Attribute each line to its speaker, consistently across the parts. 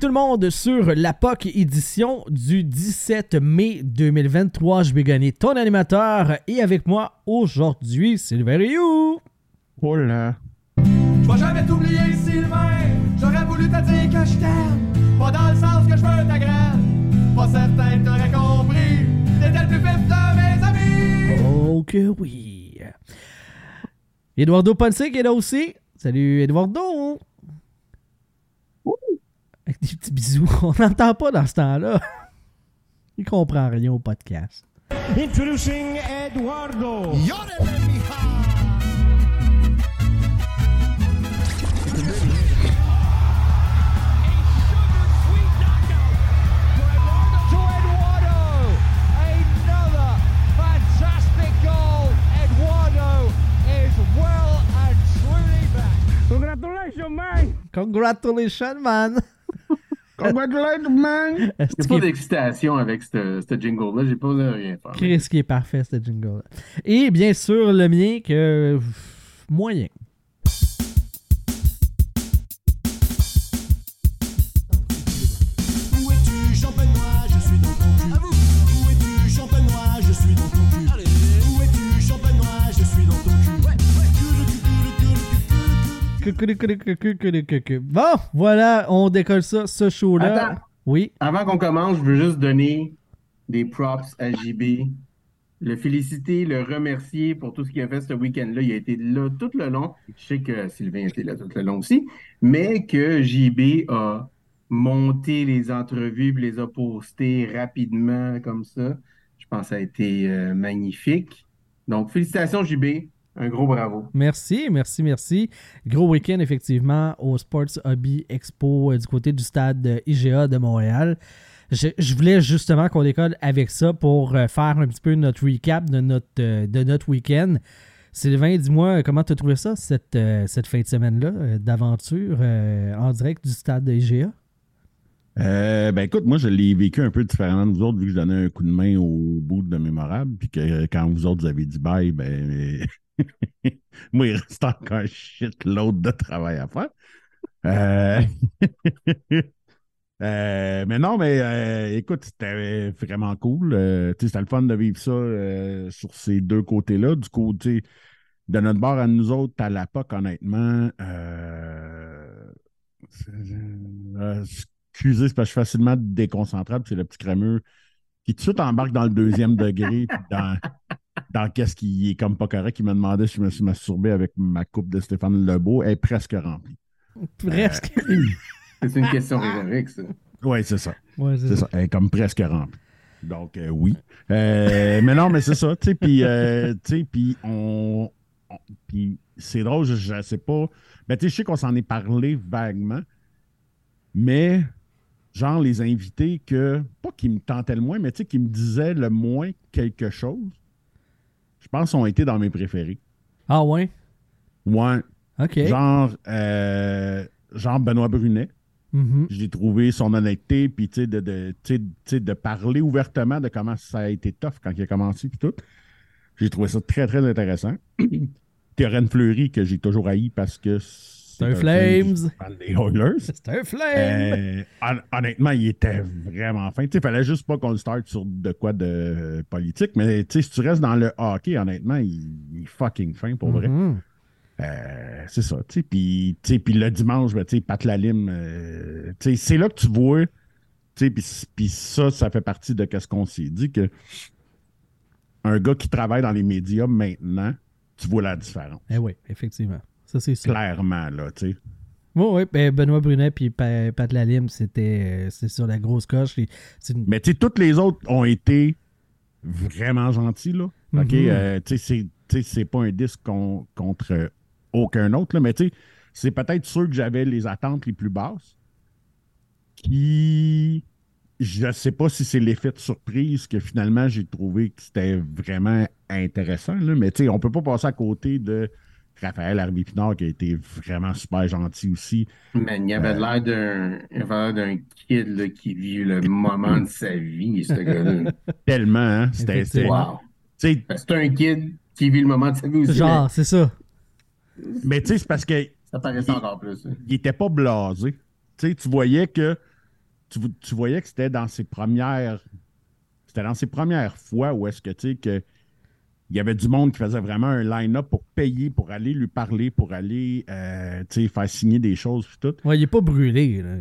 Speaker 1: Tout le monde sur la POC édition du 17 mai 2023. Je vais gagner ton animateur et avec moi aujourd'hui, Sylvain Rioux.
Speaker 2: Oh là.
Speaker 3: Je vais jamais t'oublier, Sylvain. J'aurais voulu te dire que je t'aime. Pas dans le sens que je veux ta graine. Pas certain que t'aurais compris. T'étais le plus vif de mes amis.
Speaker 1: Oh que oui. Eduardo Ponce qui est là aussi. Salut Eduardo. Avec des petits bisous. On n'entend pas dans ce temps-là. Il comprend rien au podcast.
Speaker 4: Introducing Eduardo. To Eduardo. Another fantastic goal. Eduardo is well and truly back. Congratulations, man.
Speaker 1: Congratulations, man.
Speaker 2: Congratulations, man!
Speaker 1: Est-ce
Speaker 5: Il n'y a pas d'excitation avec ce ce jingle-là. J'ai pas osé rien faire.
Speaker 1: Chris qui est parfait, ce jingle Et bien sûr, le mien, que. pff, Moyen. Bon, voilà, on décolle ça, ce show-là. Oui.
Speaker 5: Avant qu'on commence, je veux juste donner des props à JB. Le féliciter, le remercier pour tout ce qu'il a fait ce week-end-là. Il a été là tout le long. Je sais que Sylvain était là tout le long aussi, mais que JB a monté les entrevues puis les a postées rapidement comme ça. Je pense que ça a été euh, magnifique. Donc, félicitations, JB. Un gros bravo.
Speaker 1: Merci, merci, merci. Gros week-end, effectivement, au Sports Hobby Expo euh, du côté du stade euh, IGA de Montréal. Je, je voulais justement qu'on décolle avec ça pour euh, faire un petit peu notre recap de notre, euh, de notre week-end. Sylvain, dis-moi, comment tu as trouvé ça, cette, euh, cette fin de semaine-là euh, d'aventure euh, en direct du stade de IGA?
Speaker 2: Euh, ben écoute, moi je l'ai vécu un peu différemment de vous autres, vu que je donnais un coup de main au bout de mémorable, puis que quand vous autres vous avez dit bye, ben moi il reste encore un shitload de travail à faire. Euh, euh, mais non, mais euh, écoute, c'était vraiment cool. C'était le fun de vivre ça sur ces deux côtés-là. Du côté de notre bord à nous autres, à la POC, honnêtement, excusez, c'est parce je suis facilement déconcentrable. C'est le petit crémeux qui tout de suite embarque dans le deuxième degré, dans qu'est-ce qui est comme pas correct. Il me demandait si je me suis masturbé avec ma coupe de Stéphane Lebeau. Elle est presque remplie.
Speaker 1: Presque.
Speaker 5: C'est une question rhétorique, ça.
Speaker 2: Oui, c'est ça.
Speaker 1: Ouais, c'est
Speaker 2: ça. Elle est comme presque remplie. Donc, euh, oui. Euh, mais non, mais c'est ça. Tu sais, puis, euh, tu sais, puis on. on- Puis c'est drôle, je, je sais pas. Ben, tu sais, je sais qu'on s'en est parlé vaguement, mais genre les invités que, pas qui me tentaient le moins, mais tu sais, qui me disaient le moins quelque chose, je pense ont été dans mes préférés.
Speaker 1: Ah ouais?
Speaker 2: Ouais.
Speaker 1: OK.
Speaker 2: Genre, euh, genre Benoît Brunet.
Speaker 1: Mhm.
Speaker 2: J'ai trouvé son honnêteté, puis de, de, de parler ouvertement de comment ça a été tough quand il a commencé, puis tout. J'ai trouvé ça très, très intéressant. Théorène Fleury, que j'ai toujours haï parce que c'est
Speaker 1: un Flames.
Speaker 2: fan des Oilers.
Speaker 1: C'est un flame.
Speaker 2: Euh, hon- honnêtement, il était vraiment fin. Il fallait juste pas qu'on le start sur de quoi de politique, mais si tu restes dans le hockey, honnêtement, il, il est fucking fin pour vrai.
Speaker 1: Mhm.
Speaker 2: Euh, c'est ça, tu sais. Puis, le dimanche, ben, tu Pat Lalime, euh, c'est là que tu vois, tu sais, puis, puis ça, ça fait partie de ce qu'on s'est dit, que un gars qui travaille dans les médias maintenant, tu vois la différence.
Speaker 1: Eh oui, effectivement. Ça, c'est sûr.
Speaker 2: Clairement, là, tu sais.
Speaker 1: Oui, oui. Ben, Benoît Brunet puis Pa- Pat Lalime, c'était euh, sur la grosse coche. Et C'est une-
Speaker 2: Mais tu sais, toutes les autres ont été vraiment gentils, là. OK?
Speaker 1: Mhm.
Speaker 2: Euh, tu sais, c'est- pas un disque con- contre aucun autre, là, mais tu sais, c'est peut-être ceux que j'avais les attentes les plus basses. Qui. Je ne sais pas si c'est l'effet de surprise que finalement j'ai trouvé que c'était vraiment intéressant. Là, mais tu sais, on peut pas passer à côté de Raphaël Harvey Pinard qui a été vraiment super gentil aussi.
Speaker 5: Man, il avait l'air d'un il avait l'air d'un kid là, qui vit le moment de sa vie, ce gars-là.
Speaker 2: Tellement, hein? C'était.
Speaker 5: Wow. C'est un kid qui vit le moment de sa vie aussi.
Speaker 1: Genre, c'est ça.
Speaker 2: Mais tu sais, c'est parce que
Speaker 5: mais Ça paraissait encore plus. hein.
Speaker 2: il était pas blasé. Tu sais, tu voyais que tu, tu voyais que c'était dans ses premières c'était dans ses premières fois où est-ce que tu sais que il y avait du monde qui faisait vraiment un line-up pour payer, pour aller lui parler, pour aller euh, tu sais, faire signer des choses puis tout.
Speaker 1: Ouais, il est pas brûlé. Là.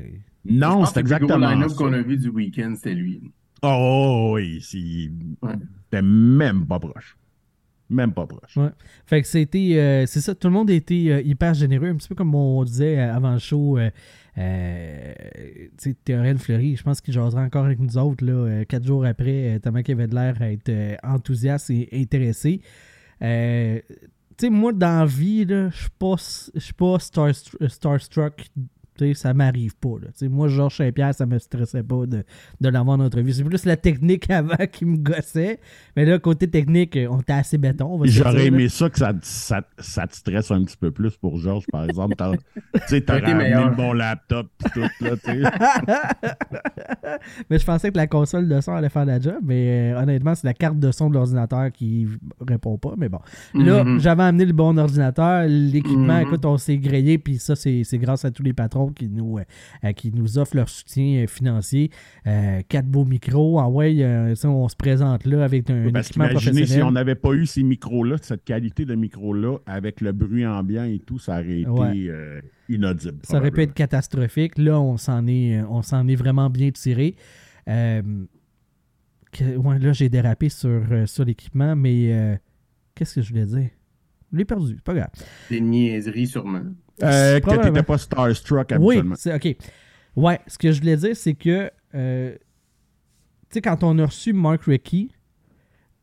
Speaker 2: Non, c'est
Speaker 5: que Le
Speaker 2: exactement
Speaker 5: line-up qu'on a vu du week-end, c'était lui.
Speaker 2: Oh oui, c'est-
Speaker 5: Ouais.
Speaker 2: c'était même pas proche. Même pas proche.
Speaker 1: Ouais. Fait que c'était. euh, c'est ça, tout le monde a été euh, hyper généreux, un petit peu comme on disait euh, avant le show. Euh, tu Théorène Fleury, je pense qu'il jasera encore avec nous autres, là, euh, quatre jours après, euh, tellement qu'il avait de l'air à être euh, enthousiaste et intéressé. Tu sais, moi, dans la vie, je suis pas, pas starstru- starstruck. Ça m'arrive pas. Là. Moi, Georges Saint-Pierre, ça me stressait pas de, de l'avoir en entrevue. C'est plus la technique avant qui me gossait. Mais là, côté technique, euh, on était assez béton.
Speaker 2: J'aurais
Speaker 1: là.
Speaker 2: aimé ça que ça, ça, ça te stresse un petit peu plus pour Georges, par exemple. T'as- Tu sais, t'aurais amené bon laptop pis tout, là, tu sais.
Speaker 1: mais je pensais que la console de son allait faire la job, mais euh, honnêtement, c'est la carte de son de l'ordinateur qui répond pas. Mais bon. Là,
Speaker 5: Mhm.
Speaker 1: j'avais amené le bon ordinateur. L'équipement,
Speaker 5: Mhm.
Speaker 1: écoute, on s'est grillé, puis ça, c'est c'est grâce à tous les patrons qui nous, euh, euh, qui nous offrent leur soutien euh, financier. Quatre beaux micros. Ah ouais, ça, on se présente là avec un,
Speaker 2: Parce
Speaker 1: équipement
Speaker 2: qu'imaginez, si
Speaker 1: professionnel.
Speaker 2: on n'avait pas eu ces micros-là, cette qualité de micro-là, avec le bruit ambiant et tout, ça aurait été
Speaker 1: Ouais.
Speaker 2: inaudible.
Speaker 1: Ça aurait pu être catastrophique. Là, on s'en est, on s'en est vraiment bien tiré. Que- ouais, là, j'ai dérapé sur, sur l'équipement, mais qu'est-ce que je voulais dire? Je l'ai perdu, c'est pas grave.
Speaker 5: Des niaiseries, sûrement.
Speaker 2: Euh, que t'étais pas starstruck
Speaker 1: Oui,
Speaker 2: habituellement.
Speaker 1: c'est OK. Ouais, ce que je voulais dire, c'est que, euh, tu sais, quand on a reçu Mark Rickey,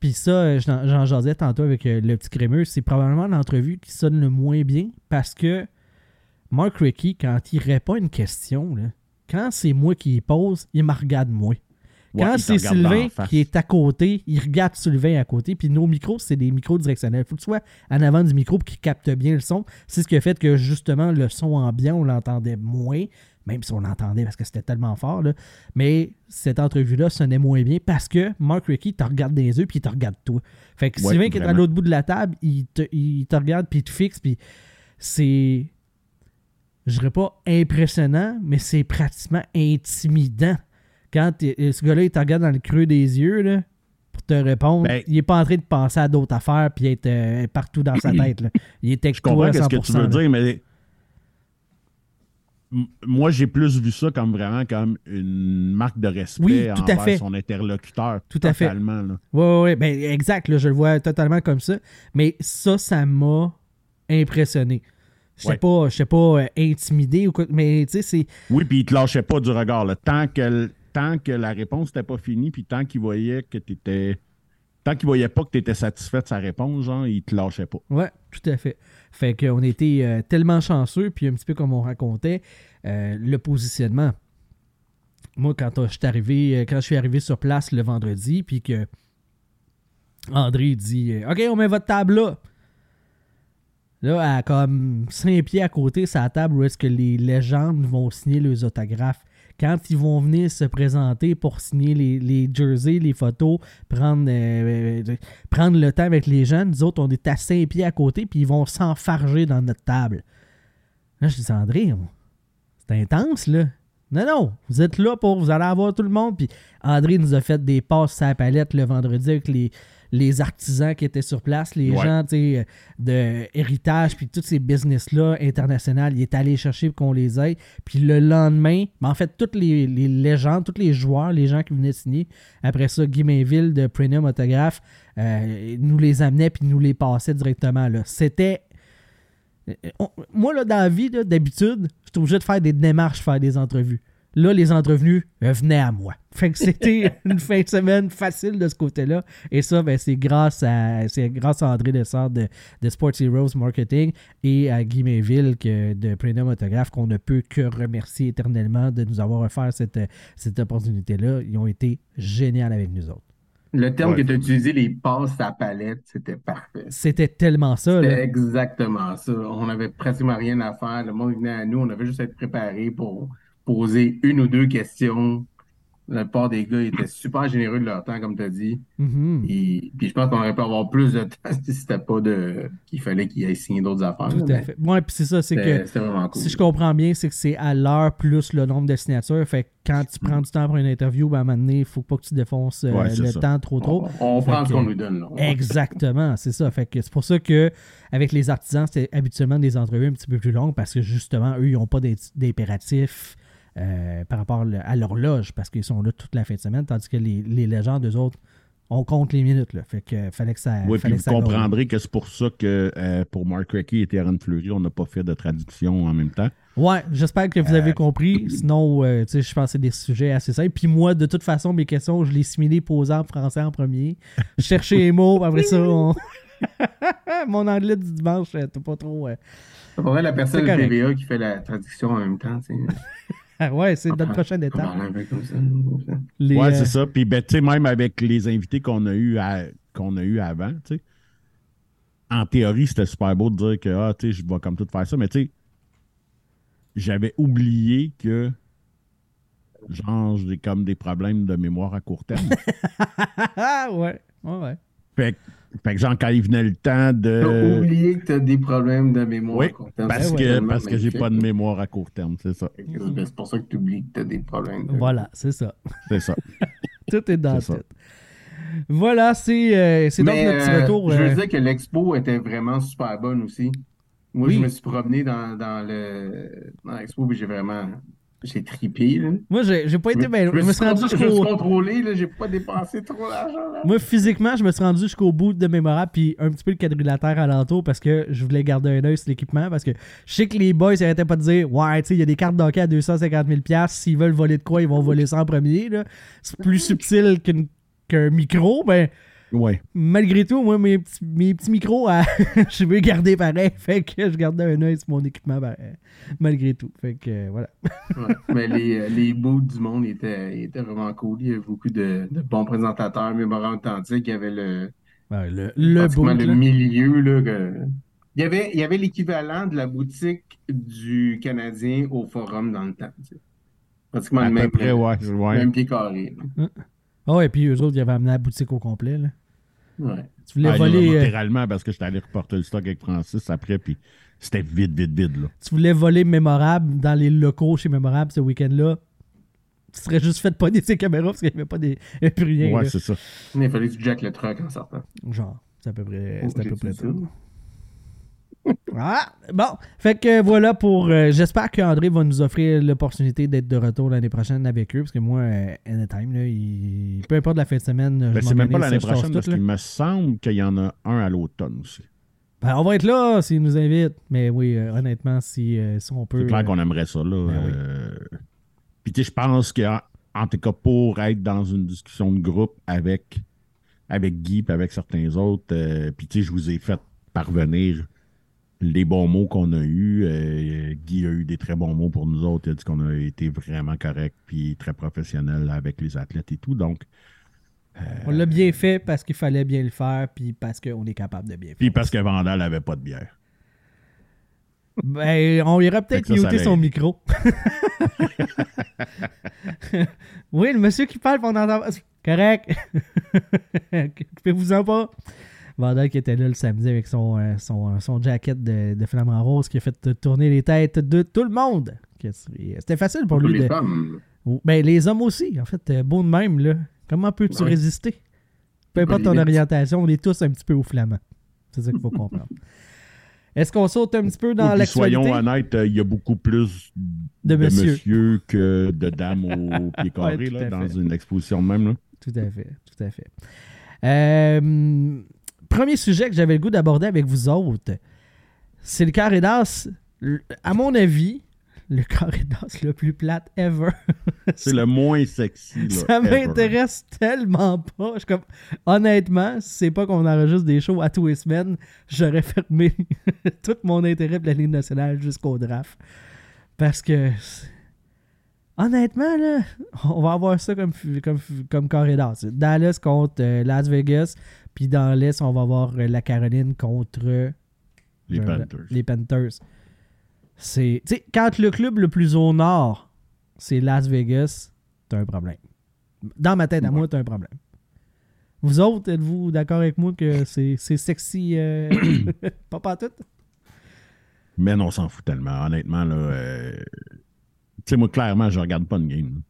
Speaker 1: puis ça, euh, j'en jasais tantôt avec euh, le petit crémeux, c'est probablement l'entrevue qui sonne le moins bien parce que Mark Rickey, quand il répond à une question, là, quand c'est moi qui y pose, il me regarde moi. Quand c'est Sylvain qui est à côté, il regarde Sylvain à côté. Puis nos micros, c'est des micros directionnels. Il faut que tu sois en avant du micro pour qu'il capte bien le son. C'est ce qui a fait que justement, le son ambiant, on l'entendait moins. Même si on l'entendait parce que c'était tellement fort. là. Mais cette entrevue-là sonnait moins bien parce que Mark Rickey te regarde dans les yeux puis il te regarde toi. Fait que
Speaker 2: Ouais,
Speaker 1: Sylvain qui est à l'autre bout de la table, il te, il te regarde puis il te fixe. Puis c'est. Je dirais pas impressionnant, mais c'est pratiquement intimidant. Quand t'es- ce gars-là, il te regarde dans le creux des yeux, là, pour te répondre,
Speaker 2: Ben-
Speaker 1: il est pas en train de penser à d'autres affaires puis être euh, partout dans sa tête. là. Il est
Speaker 2: Je comprends
Speaker 1: à
Speaker 2: ce que tu
Speaker 1: 100%,
Speaker 2: veux
Speaker 1: là.
Speaker 2: dire, mais moi, j'ai plus vu ça comme vraiment comme une marque de respect
Speaker 1: Oui, tout à
Speaker 2: envers
Speaker 1: fait.
Speaker 2: son interlocuteur.
Speaker 1: Tout à fait.
Speaker 2: totalement, là.
Speaker 1: Ouais, ouais, ouais, ben, exact, là, je le vois totalement comme ça. Mais ça, ça m'a impressionné. Je
Speaker 2: Ouais.
Speaker 1: pas, j'étais pas euh, intimidé ou quoi, mais tu sais, c'est.
Speaker 2: Oui, puis il te lâchait pas du regard. Tant, que, tant que la réponse n'était pas finie, puis tant qu'il voyait que tu étais. Tant qu'il voyait pas que tu étais satisfait de sa réponse, genre, il te lâchait pas.
Speaker 1: Ouais, tout à fait. Fait qu'on était euh, tellement chanceux, puis un petit peu comme on racontait, euh, le positionnement. Moi, quand euh, je suis arrivé, quand je suis arrivé sur place le vendredi, puis que André dit OK, on met votre table là. Là, à comme 5 pieds à côté, la table où est-ce que les légendes vont signer leurs autographes. Quand ils vont venir se présenter pour signer les, jerseys, les photos, prendre, euh, euh, prendre le temps avec les gens, nous autres, on est à 5 pieds à côté, puis ils vont s'enfarger dans notre table. Là, je dis, André, c'est intense, là. Non, non, vous êtes là pour, vous allez avoir tout le monde. Puis André nous a fait des passes à palette le vendredi avec les, les artisans qui étaient sur place, les
Speaker 2: Ouais.
Speaker 1: gens, de héritage, puis tous ces business-là internationaux. Il est allé chercher pour qu'on les aide. Puis le lendemain, ben, en fait, toutes les, les légendes, tous les joueurs, les gens qui venaient signer, après ça, Guy Mainville de Premium Autograph euh, nous les amenait puis nous les passait directement. C'était euh, moi, là, dans la vie, d'habitude, je suis obligé de faire des démarches, faire des entrevues. Là, les entrevenus euh, venaient à moi. Fait que c'était une fin de semaine facile de ce côté-là. Et ça, ben, c'est grâce à c'est grâce à André Lessard de, de Sports Heroes Marketing et à Guy Mainville que, de Premium Autographe qu'on ne peut que remercier éternellement de nous avoir offert cette, cette opportunité-là. Ils ont été géniaux avec nous autres.
Speaker 5: Le terme
Speaker 2: Ouais.
Speaker 5: que tu as utilisé, les passes à palette, c'était parfait.
Speaker 1: C'était tellement ça.
Speaker 5: C'était exactement ça. On n'avait pratiquement rien à faire. Le monde venait à nous. On avait juste à être préparé pour poser une ou deux questions. La part des gars étaient super généreux de leur temps, comme tu as dit.
Speaker 1: Mhm.
Speaker 5: Et, puis je pense qu'on aurait pu avoir plus de temps si c'était pas de qu'il fallait qu'il aille signer d'autres affaires.
Speaker 1: Tout à fait. Ouais, puis c'est ça, c'est que
Speaker 5: cool.
Speaker 1: si je comprends bien, c'est que c'est à l'heure plus le nombre de signatures. Fait que quand tu prends du temps pour une interview, ben, à un moment donné, il faut pas que tu défonces euh,
Speaker 2: Ouais,
Speaker 1: le
Speaker 2: ça.
Speaker 1: temps trop trop.
Speaker 5: On, prend ce qu'on nous donne. Là.
Speaker 1: Exactement, c'est ça. Fait que c'est pour ça que avec les artisans, c'est habituellement des entrevues un petit peu plus longues parce que justement, eux, ils n'ont pas d'im- d'impératif euh, par rapport à leur loge parce qu'ils sont là toute la fin de semaine, tandis que les, les légendes, eux autres, on compte les minutes. Là. Fait que fallait que ça.
Speaker 2: Oui, puis vous comprendrez que c'est pour ça que euh, pour Mark Recchi et Terran Fleury, on n'a pas fait de traduction en même temps.
Speaker 1: Ouais, j'espère que vous avez compris. Sinon, euh, tu sais, je pense que c'est des sujets assez simples. Puis moi, de toute façon, mes questions, je les simulées posées en français en premier. Je cherchais les mots, puis après ça, on- mon anglais du dimanche, euh, t'es pas trop. euh,
Speaker 5: C'est pas vrai la personne de. TVA qui fait la traduction en même temps. tu sais.
Speaker 1: Ah ouais, c'est notre
Speaker 5: Ah,
Speaker 1: prochaine
Speaker 5: On
Speaker 1: étape. Les,
Speaker 2: ouais,
Speaker 1: euh,
Speaker 2: c'est ça. Puis, ben, tu sais, même avec les invités qu'on a eu qu'on a eu avant, tu sais, en théorie, c'était super beau de dire que, ah, tu sais, je vais comme tout faire ça, mais tu sais, j'avais oublié que, genre, j'ai comme des problèmes de mémoire à court terme.
Speaker 1: Ah ouais, ouais, ouais.
Speaker 2: fait, que, genre, quand il venait le temps
Speaker 5: T'as
Speaker 2: de.
Speaker 5: oublié que t'as des problèmes de mémoire.
Speaker 2: Oui,
Speaker 5: à court terme.
Speaker 2: Parce que, parce que j'ai pas de mémoire à court terme, c'est ça.
Speaker 5: C'est pour ça que tu oublies que t'as des problèmes. de-
Speaker 1: Voilà, c'est ça.
Speaker 2: C'est ça.
Speaker 1: Tout est dans la tête. Voilà, c'est euh, c'est donc notre petit
Speaker 5: euh,
Speaker 1: retour.
Speaker 5: Je
Speaker 1: euh,
Speaker 5: veux dire que l'expo était vraiment super bonne aussi. Moi,
Speaker 1: Oui.
Speaker 5: je me suis promené dans, dans le dans l'expo et j'ai vraiment j'ai tripé. Là.
Speaker 1: Moi, j'ai pas été bien. Je me suis rendu jusqu'au.
Speaker 5: contrôlé, là, j'ai pas dépensé trop d'argent. là.
Speaker 1: Moi, physiquement, je me suis rendu jusqu'au bout de mémorable, puis un petit peu le quadrilatère alentour parce que je voulais garder un œil sur l'équipement. Parce que je sais que les boys ils arrêtaient pas de dire Ouais, tu sais, il y a des cartes d'hockey à 250 000 S'ils veulent voler de quoi, ils vont voler ça en premier. là. C'est plus subtil qu'un micro, ben
Speaker 2: Ouais.
Speaker 1: malgré tout, moi, mes petits, mes petits micros, à- je veux garder pareil. Fait que je gardais un œil sur mon équipement ben, euh, malgré tout. Fait que euh, voilà.
Speaker 5: Ouais. Mais les, euh, les bouts du monde étaient, étaient vraiment cool. Il y avait beaucoup de, de bons présentateurs, mémorables authentiques. Il y avait le,
Speaker 1: Ouais, le le boot,
Speaker 5: le
Speaker 1: là.
Speaker 5: milieu. Là, que- Il y avait, il y avait l'équivalent de la boutique du Canadien au Forum dans le temps. tu sais. Pratiquement
Speaker 2: À
Speaker 5: le même,
Speaker 2: près, ouais. ouais.
Speaker 5: même pied carré. Là.
Speaker 1: Ah ouais, puis eux autres, ils avaient amené la boutique au complet. Là.
Speaker 5: Ouais.
Speaker 1: Tu voulais
Speaker 2: Ah,
Speaker 1: voler.
Speaker 2: là,
Speaker 1: euh,
Speaker 2: littéralement, parce que j'étais allé reporter le stock avec Francis après, puis c'était vide, vide, vide, là.
Speaker 1: tu voulais voler Mémorable dans les locaux chez Mémorable ce week-end-là, tu serais juste fait pogner ses caméras parce qu'il n'y avait pas des. il y avait plus rien.
Speaker 2: ouais, c'est ça.
Speaker 5: Mais il fallait que tu jack le truck en sortant.
Speaker 1: Genre, c'est à peu près,
Speaker 5: Oh,
Speaker 1: c'est à peu près
Speaker 5: dit
Speaker 1: tout. Ah, bon. Fait que voilà pour. euh, J'espère qu'André va nous offrir l'opportunité d'être de retour l'année prochaine avec eux. Parce que moi, euh, anytime, là, il... peu importe la fin de semaine.
Speaker 2: Ben, c'est même pas l'année prochaine, parce qu'il me semble qu'il y en a un à l'automne aussi.
Speaker 1: Ben, on va être là s'ils nous invitent. Mais oui, euh, honnêtement, si, euh, si on peut.
Speaker 2: C'est clair qu'on aimerait ça, là.
Speaker 1: ben oui.
Speaker 2: Puis, tu sais, je pense qu'en en tout cas, pour être dans une discussion de groupe avec, avec Guy et avec certains autres, puis, tu sais, je vous ai fait parvenir les bons mots qu'on a eus. Euh, Guy a eu des très bons mots pour nous autres. Il a dit qu'on a été vraiment correct puis très professionnel avec les athlètes et tout. Donc,
Speaker 1: On l'a bien fait parce qu'il fallait bien le faire, puis parce qu'on est capable de bien faire.
Speaker 2: puis parce que Vandal n'avait pas de bière.
Speaker 1: Ben, on ira peut-être muter son micro. oui, le monsieur qui parle, on entend. Correct. Coupez-vous-en pas. Vandal qui était là le samedi avec son, euh, son, euh, son jacket de, de flamant rose qui a fait tourner les têtes de tout le monde. Que- C'était facile pour
Speaker 5: Pour
Speaker 1: lui
Speaker 5: les
Speaker 1: de.
Speaker 5: femmes.
Speaker 1: Ben, les hommes aussi, en fait, euh, beau de même, là. Comment peux-tu
Speaker 5: Ouais.
Speaker 1: résister? Peu importe ton orientation, on est tous un petit peu au flamand. C'est ça qu'il faut comprendre. Est-ce qu'on saute un petit peu dans l'actualité?
Speaker 2: soyons honnêtes, euh, il y a beaucoup plus
Speaker 1: De
Speaker 2: de,
Speaker 1: monsieur.
Speaker 2: monsieur. que de dames au pied carré
Speaker 1: Ouais,
Speaker 2: là, dans
Speaker 1: fait.
Speaker 2: une exposition de même. Là.
Speaker 1: Tout à fait, tout à fait. Euh, premier sujet que j'avais le goût d'aborder avec vous autres, c'est le carré d'as. À mon avis, le corridor le plus plate ever.
Speaker 2: C'est le moins sexy. Là,
Speaker 1: Ça m'intéresse tellement pas. Je suis comme, honnêtement, si c'est pas qu'on enregistre des shows à tous les semaines, j'aurais fermé tout mon intérêt pour la Ligue nationale jusqu'au draft. Parce que, honnêtement, là, on va avoir ça comme, comme, comme corridor. C'est Dallas contre euh, Las Vegas, puis dans l'Est, on va avoir euh, la Caroline contre
Speaker 2: Les
Speaker 1: euh,
Speaker 2: Panthers.
Speaker 1: les Panthers. C'est, tu sais, quand le club le plus au nord, c'est Las Vegas, t'as un problème. Dans ma tête à moi, t'as un problème. Vous autres, êtes-vous d'accord avec moi que c'est, sexy, euh, pas pas tout?
Speaker 2: Mais on s'en fout tellement. Honnêtement, là. euh, Tu sais, moi, clairement, je regarde pas une game.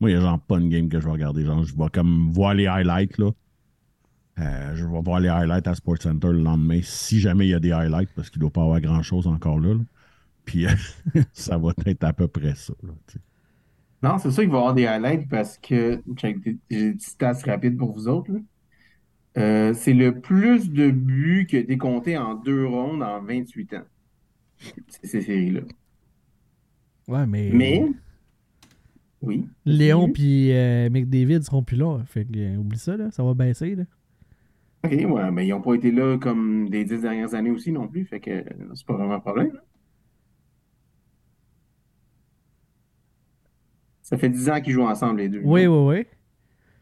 Speaker 2: Moi, il y a genre pas une game que je vais regarder. Genre, je vais comme voir les highlights, là. Euh, je vais voir les highlights à Sports Center le lendemain, si jamais il y a des highlights, parce qu'il ne doit pas y avoir grand-chose encore là. là. Puis, euh, ça va être à peu près ça. là.
Speaker 5: Non, c'est sûr qu'il va y avoir des highlights parce que j'ai des stats rapides pour vous autres. Euh, c'est le plus de buts qui a été compté en deux rondes en 28 ans. C'est ces séries-là.
Speaker 1: Ouais, mais,
Speaker 5: Mais, oui.
Speaker 1: Léon puis euh, McDavid seront plus là. Fait que, euh, oublie ça, là, ça va baisser. Là.
Speaker 5: OK, ouais, mais ils n'ont pas été là comme des dix dernières années aussi non plus, fait que euh, c'est pas vraiment un problème. Ça fait dix ans qu'ils jouent ensemble, les deux.
Speaker 1: Oui, oui, oui.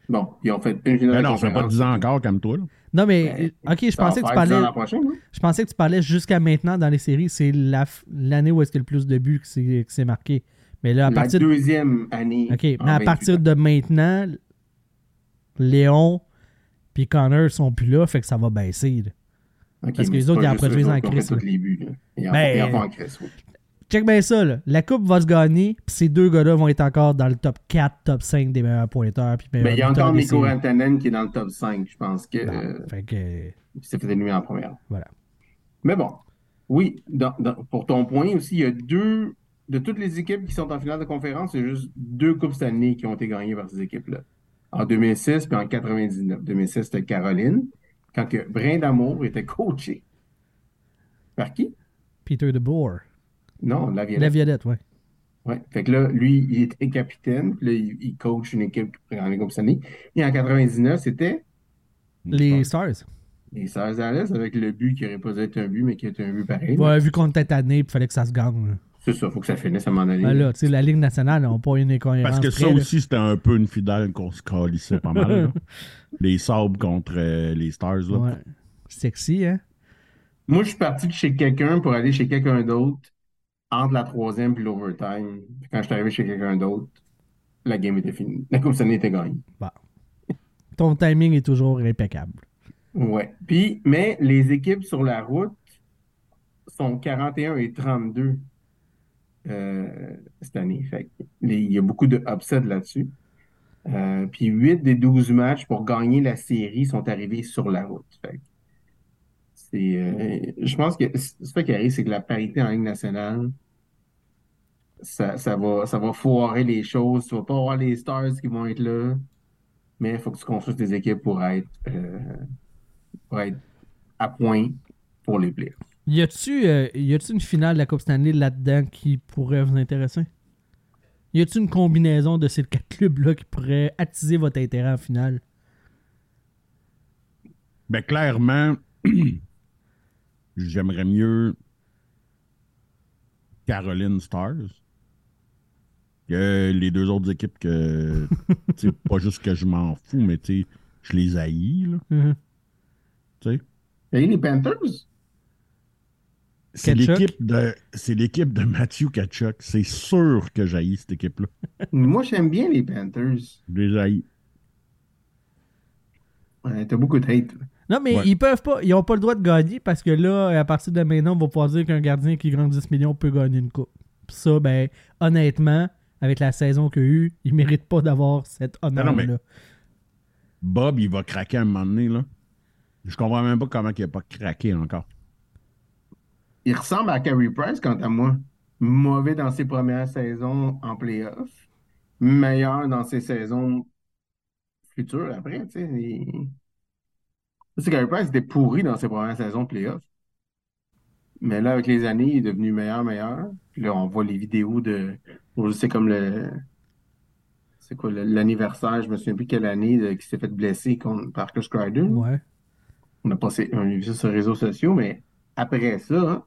Speaker 5: Bon, ils ont fait une finale
Speaker 2: Mais
Speaker 5: de
Speaker 2: non, ça fait pas. 10 ans encore, comme toi. Là.
Speaker 1: Non, mais,
Speaker 5: Ben,
Speaker 1: ok, je
Speaker 5: Ça va
Speaker 1: pensais que tu
Speaker 5: faire 10 ans
Speaker 1: parlais.
Speaker 5: l'an prochain, hein?
Speaker 1: Je pensais que tu parlais jusqu'à maintenant dans les séries, c'est la f- l'année où est-ce qu'il y a le plus de buts que c'est que c'est marqué. Mais là, à
Speaker 5: La
Speaker 1: partir de...
Speaker 5: deuxième année.
Speaker 1: OK,
Speaker 5: en
Speaker 1: mais à
Speaker 5: 28
Speaker 1: partir
Speaker 5: ans.
Speaker 1: de maintenant, Léon puis Connor sont plus là, fait que ça va baisser. là. Parce que les
Speaker 5: c'est
Speaker 1: autres, ils en produisent en crise.
Speaker 5: Ils en,
Speaker 1: Ben,
Speaker 5: ils en en crise, oui.
Speaker 1: Check bien ça, là. La coupe va se gagner, puis ces deux gars-là vont être encore dans le top 4, top 5 des meilleurs pointeurs. Puis meilleurs
Speaker 5: Mais Ben, il y a encore
Speaker 1: séries.
Speaker 5: Rantanen qui est dans le top 5, je pense que
Speaker 1: Bon,
Speaker 5: euh,
Speaker 1: Fait que,
Speaker 5: il s'est fait éliminer en première.
Speaker 1: voilà.
Speaker 5: Mais bon, oui, dans- dans- pour ton point aussi, il y a deux, de toutes les équipes qui sont en finale de conférence, il y a juste deux Coupes Stanley qui ont été gagnées par ces équipes-là. En 2006 puis en 99. 2006, c'était Caroline, quand que Brindamour était coaché. Par qui?
Speaker 1: Peter DeBoer.
Speaker 5: Non, la Violette.
Speaker 1: La Violette, ouais.
Speaker 5: Ouais. Fait que là, lui, il était capitaine, puis là, il, il coach une équipe qui prend les Coupes Stanley. Et en 99, c'était?
Speaker 1: Les Stars.
Speaker 5: les Stars Dallas avec le but qui n'aurait pas dû être un but, mais qui était un but pareil.
Speaker 1: Ouais, vu qu'on était tanné, il fallait que ça se gagne. là.
Speaker 5: C'est ça, faut que ça finisse à un moment donné.
Speaker 1: Ben là, tu sais, la Ligue nationale n'a pas une incohérence.
Speaker 2: Parce que ça
Speaker 1: près,
Speaker 2: aussi, c'était un peu une fidèle qu'on se calissait pas mal. là. Les sabres contre euh, les Stars. Là.
Speaker 1: Ouais. Sexy, hein?
Speaker 5: Moi, je suis parti de chez quelqu'un pour aller chez quelqu'un d'autre entre la troisième et l'overtime. Quand je suis arrivé chez quelqu'un d'autre, la game était finie. La Coupe Stanley était gagnée.
Speaker 1: Ton timing est toujours impeccable.
Speaker 5: Ouais. Puis, mais les équipes sur la route sont 41 et 32 euh, cette année. Fait il y a beaucoup de upsets là-dessus. Euh, puis 8 des 12 matchs pour gagner la série sont arrivés sur la route. Fait euh, je pense que ce qui arrive, c'est que la parité en Ligue nationale, ça, va, ça va foirer les choses. Tu vas pas avoir les stars qui vont être là, mais il faut que tu construises des équipes pour être, euh, pour être à point pour les playoffs.
Speaker 1: Y a-tu euh, y a-tu une finale de la Coupe Stanley là-dedans qui pourrait vous intéresser? Y a-tu une combinaison de ces quatre clubs-là qui pourrait attiser votre intérêt en finale?
Speaker 2: Ben, clairement, j'aimerais mieux Caroline Stars que les deux autres équipes que, tu sais, pas juste que je m'en fous, mais tu sais, je les haïs, là,
Speaker 1: Mhm.
Speaker 2: tu sais.
Speaker 5: Et les Panthers?
Speaker 2: C'est l'équipe de, c'est l'équipe de Matthew Kachuk. C'est sûr que j'haïs cette équipe-là.
Speaker 5: Moi, j'aime bien les Panthers.
Speaker 2: Je les haïs.
Speaker 5: Ouais, T'as beaucoup de hate.
Speaker 1: Non, mais
Speaker 2: Ouais.
Speaker 1: ils peuvent pas, ils ont pas le droit de gagner parce que là, à partir de maintenant, on va pouvoir dire qu'un gardien qui gagne 10 millions peut gagner une coupe. Puis ça, ben, honnêtement, avec la saison qu'il a eu, il mérite pas d'avoir cet honneur-là.
Speaker 2: mais- Bob, il va craquer à un moment donné, là. Je comprends même pas comment il n'a pas craqué encore.
Speaker 5: Il ressemble à Carey Price, quant à moi. Mauvais dans ses premières saisons en playoff. Meilleur dans ses saisons futures après, tu sais. il- Carey Price était pourri dans ses premières saisons de playoff. Mais là, avec les années, il est devenu meilleur, meilleur. Puis là, on voit les vidéos de. C'est comme le. C'est quoi l'anniversaire, je me souviens plus quelle année, de- qui s'est fait blesser contre Parker Strider.
Speaker 1: Ouais.
Speaker 5: On a passé ça sur les réseaux sociaux, mais après ça,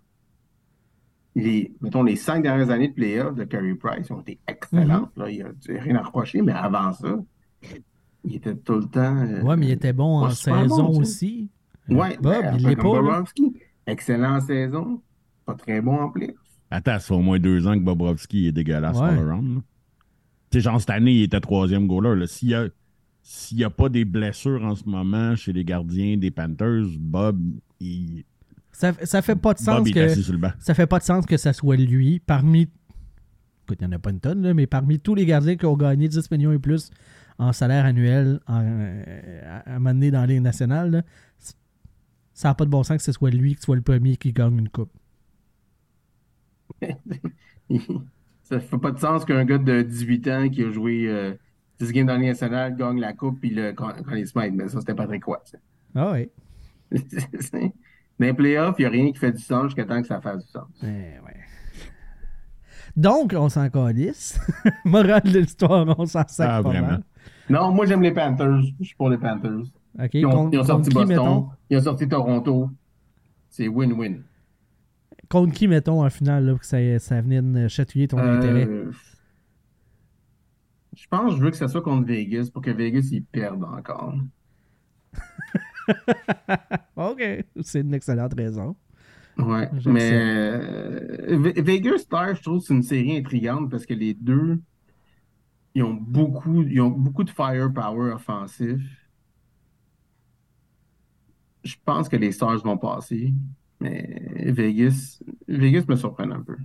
Speaker 5: les, mettons, les cinq dernières années de playoffs de Carey Price ont été excellentes.
Speaker 1: Mhm.
Speaker 5: là. Il n'y a rien à reprocher, mais avant ça, il était tout le temps. euh,
Speaker 1: Ouais, mais il était bon en saison
Speaker 5: bon,
Speaker 1: aussi.
Speaker 5: Ouais,
Speaker 1: Bob,
Speaker 5: ben, un
Speaker 1: il
Speaker 5: comme
Speaker 1: pas.
Speaker 5: Excellent en saison, pas très bon en playoffs.
Speaker 2: Attends, ça fait au moins deux ans que Bobrovski est dégueulasse
Speaker 1: Ouais.
Speaker 2: all around. Tu sais, genre, cette année, il était troisième goaler. là. S'il y a, s'il y a pas des blessures en ce moment chez les gardiens des Panthers, Bob, il,
Speaker 1: Ça, ça fait pas de sens que
Speaker 2: assis sur le banc.
Speaker 1: ça fait pas de sens que ça soit lui parmi écoute, il n'y en a pas une tonne, là, mais parmi tous les gardiens qui ont gagné 10 millions et plus en salaire annuel en, euh, à un moment donné dans la Ligue nationale, là, ça n'a pas de bon sens que ce soit lui qui soit le premier qui gagne une coupe.
Speaker 5: Ça fait pas de sens qu'un gars de 18 ans qui a joué euh, 10 games dans la Ligue nationale gagne la coupe puis le quand, quand il se met. Mais ça, c'était Patrick Roy. ça.
Speaker 1: Ah ouais.
Speaker 5: Dans les playoffs, il n'y a rien qui fait du sens jusqu'à temps que ça fasse du sens.
Speaker 1: Eh ouais. Donc, on s'en calisse. Morale de l'histoire, on s'en sac
Speaker 2: Ah,
Speaker 1: pas
Speaker 2: vraiment.
Speaker 1: mal.
Speaker 5: Non, moi j'aime les Panthers. Je suis pour les Panthers. Ils ont,
Speaker 1: contre,
Speaker 5: ils ont sorti Boston,
Speaker 1: mettons?
Speaker 5: ils ont sorti Toronto. C'est win-win.
Speaker 1: Contre qui, mettons, en finale, là, que ça, ça venait de chatouiller ton intérêt?
Speaker 5: Euh, je pense que je veux que ça soit contre Vegas pour que Vegas ils perdent encore.
Speaker 1: OK, c'est une excellente raison.
Speaker 5: Ouais, mais euh, Ve- Vegas Star, je trouve que c'est une série intrigante parce que les deux, ils ont beaucoup, ils ont beaucoup de firepower offensif. Je pense que les Stars vont passer, mais Vegas, Vegas me surprend un peu.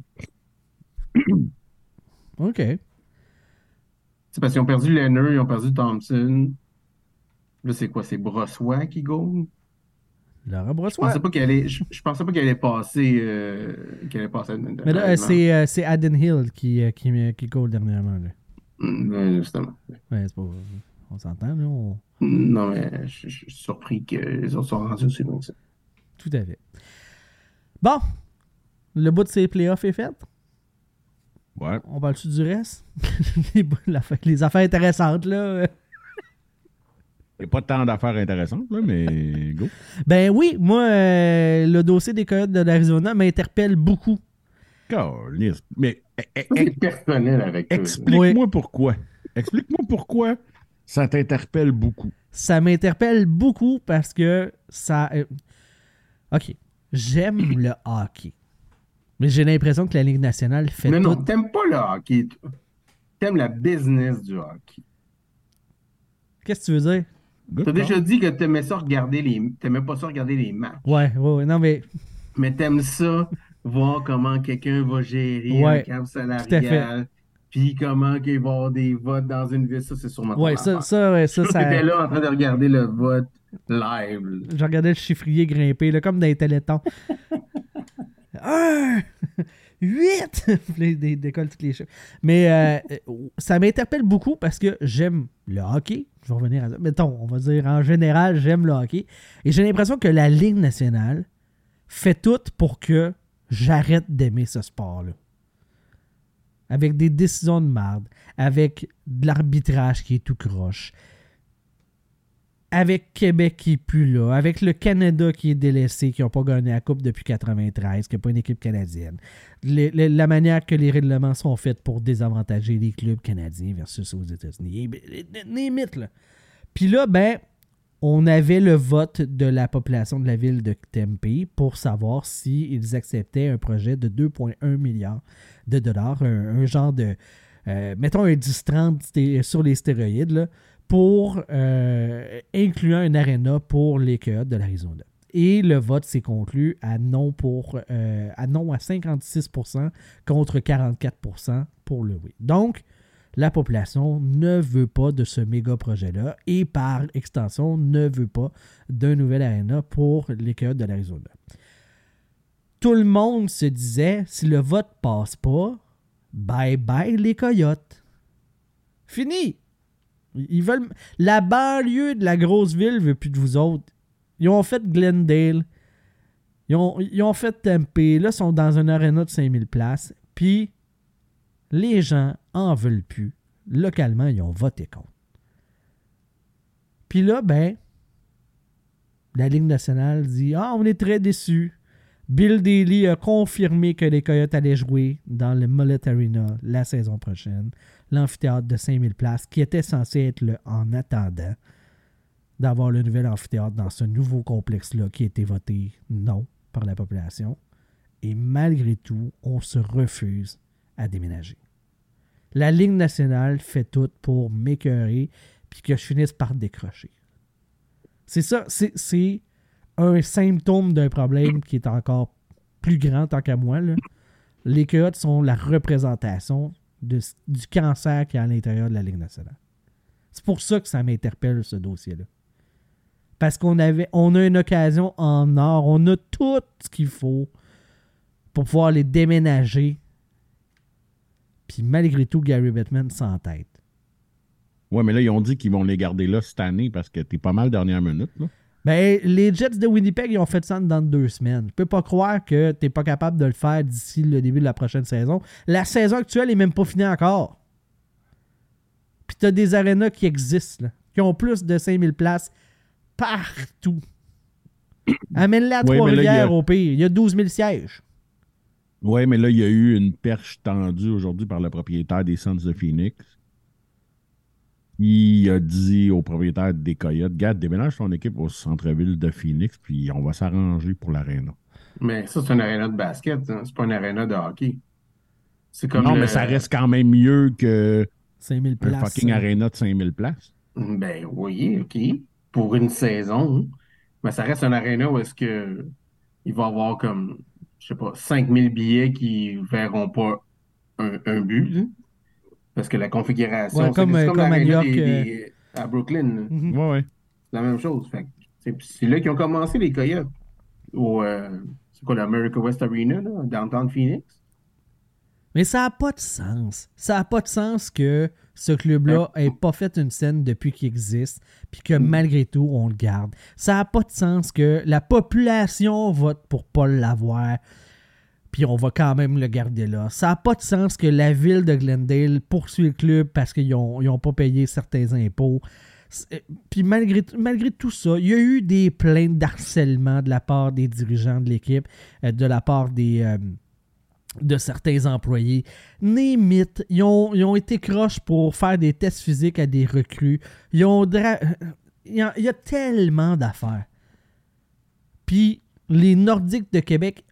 Speaker 1: OK.
Speaker 5: C'est parce qu'ils ont perdu Leonard, ils ont perdu Thompson. Là, c'est quoi? C'est Brossois qui gagne?
Speaker 1: Laurent
Speaker 5: Je
Speaker 1: Brossois.
Speaker 5: pensais pas qu'elle allait, je, je pensais pas qu'elle allait passer, euh, qu'elle allait passer.
Speaker 1: Mais là, euh, c'est euh, c'est Aden Hill qui, euh, qui, qui goal dernièrement. Là.
Speaker 5: Mm, Justement.
Speaker 1: Ouais, c'est pas... On s'entend, là? on-
Speaker 5: Non, mais je, je suis surpris que les autres sont rendus aussi loin que ça.
Speaker 1: Tout à fait. Bon. Le bout de ces playoffs est fait.
Speaker 2: Ouais.
Speaker 1: On parle-tu du reste? les affaires intéressantes, là.
Speaker 2: Il n'y a pas tant d'affaires intéressantes, là, mais go.
Speaker 1: Ben oui, moi, euh, le dossier des Coyotes de l'Arizona m'interpelle beaucoup.
Speaker 2: Caliste. Mais eh,
Speaker 5: C'est personnel avec
Speaker 2: explique-moi pourquoi. Explique-moi pourquoi ça t'interpelle beaucoup.
Speaker 1: Ça m'interpelle beaucoup parce que ça. euh, Ok. J'aime le hockey. Mais j'ai l'impression que la Ligue nationale fait
Speaker 5: Mais non,
Speaker 1: tout.
Speaker 5: t'aimes pas le hockey. T'aimes la business du hockey.
Speaker 1: Qu'est-ce que tu veux dire?
Speaker 5: T'as déjà dit que t'aimais ça regarder les. T'aimais pas ça regarder les matchs.
Speaker 1: Ouais, ouais, ouais. Non, mais
Speaker 5: Mais t'aimes ça voir comment quelqu'un va gérer
Speaker 1: Ouais,
Speaker 5: un
Speaker 1: à
Speaker 5: salarial. Puis comment qu'il va y avoir des votes dans une ville. Ça, c'est sûrement
Speaker 1: ouais, ça, ça, ouais, ça,
Speaker 5: t'étais là en train de regarder le vote live.
Speaker 1: Je regardais le chiffrier grimper, là, comme dans les télétons. Un! Huit! Puis là, il décolle tous les chiffres. Mais euh, ça m'interpelle beaucoup parce que j'aime le hockey. Je vais revenir à ça. Mettons, on va dire en général, j'aime le hockey. Et j'ai l'impression que la Ligue nationale fait tout pour que j'arrête d'aimer ce sport-là. Avec des décisions de merde, avec de l'arbitrage qui est tout croche, avec Québec qui est plus là, avec le Canada qui est délaissé, qui n'a pas gagné la Coupe depuis 93, qui n'a pas une équipe canadienne. La manière que les règlements sont faits pour désavantager les clubs canadiens versus aux États-Unis. Et- et- Limite, là. Puis là, ben, on avait le vote de la population de la ville de Tempe pour savoir s'ils acceptaient un projet de 2,1 milliards de dollars, un, genre de, euh, mettons un 10-30 sté- sur les stéroïdes, là, pour euh, incluant un aréna pour les Coyotes de l'Arizona. Et le vote s'est conclu à non, pour, euh, à non à 56% contre 44% pour le oui. Donc, la population ne veut pas de ce méga projet-là et par extension ne veut pas d'un nouvel aréna pour les Coyotes de l'Arizona. Tout le monde se disait, si le vote passe pas, bye bye les Coyotes. Fini. Ils veulent. La banlieue de la grosse ville veut plus de vous autres. Ils ont fait Glendale. Ils ont, fait temper. Là, ils sont dans un aréna de 5000 places. Puis, les gens en veulent plus. Localement, ils ont voté contre. Puis là, ben, la Ligue nationale dit Ah, on est très déçus. Bill Daly a confirmé que les Coyotes allaient jouer dans le Mullet Arena la saison prochaine, l'amphithéâtre de 5000 places, qui était censé être le en attendant d'avoir le nouvel amphithéâtre dans ce nouveau complexe-là qui a été voté non par la population. Et malgré tout, on se refuse à déménager. La Ligue nationale fait tout pour m'écœurer puis que je finisse par décrocher. C'est ça, c'est- un symptôme d'un problème qui est encore plus grand tant qu'à moi. là. Les Coyotes sont la représentation du cancer qui est à l'intérieur de la Ligue nationale. C'est pour ça que ça m'interpelle, ce dossier-là. Parce qu'on avait, on a une occasion en or, on a tout ce qu'il faut pour pouvoir les déménager. Puis malgré tout, Gary Bettman s'entête.
Speaker 2: Ouais, mais là, ils ont dit qu'ils vont les garder là cette année parce que t'es pas mal dernière minute. Là.
Speaker 1: Ben, les Jets de Winnipeg, ils ont fait ça dans deux semaines. Je peux pas croire que t'es pas capable de le faire d'ici le début de la prochaine saison. La saison actuelle est même pas finie encore. Puis t'as des arénas qui existent, là, qui ont plus de 5000 places partout. Amène-la à
Speaker 2: Oui, a-
Speaker 1: Trois-Rivières au pire. Il y a 12 000 sièges.
Speaker 2: Ouais, mais là, il y a eu une perche tendue aujourd'hui par le propriétaire des Suns de Phoenix. Il a dit au propriétaire des Coyotes Garde, déménage son équipe au centre-ville de Phoenix, puis on va s'arranger pour l'aréna.
Speaker 5: Mais ça, c'est un aréna de basket, hein. c'est pas un aréna de hockey. C'est comme
Speaker 2: Non,
Speaker 5: le-
Speaker 2: mais ça reste quand même mieux que
Speaker 1: 5000
Speaker 2: un
Speaker 1: places.
Speaker 2: fucking aréna de 5000 places.
Speaker 5: Ben oui, OK. Pour une saison. Mais ça reste un aréna où est-ce que il va y avoir comme, je sais pas, 5000 billets qui verront pas un, un but. Hein. Parce que la configuration,
Speaker 1: Ouais,
Speaker 5: c'est
Speaker 1: comme,
Speaker 5: c'est
Speaker 1: euh, comme à York,
Speaker 5: des- des- à Brooklyn. là.
Speaker 1: Mhm.
Speaker 2: Ouais, ouais.
Speaker 5: C'est la même chose. C'est c'est là qu'ils ont commencé les Coyotes. Au, euh, c'est quoi, l'America West Arena, là, downtown Phoenix?
Speaker 1: Mais ça n'a pas de sens. Ça n'a pas de sens que ce club-là ait pas fait une scène depuis qu'il existe, puis que malgré tout, on le garde. Ça n'a pas de sens que la population vote pour pas l'avoir, puis on va quand même le garder là. Ça n'a pas de sens que la ville de Glendale poursuit le club parce qu'ils n'ont pas payé certains impôts. C'est- Puis malgré, tout ça, il y a eu des plaintes d'harcèlement de la part des dirigeants de l'équipe, euh, de la part des, euh, de certains employés. Némite, ils ont, ils ont été croches pour faire des tests physiques à des recrues. Ils ont il y a tellement d'affaires. Puis les Nordiques de Québec,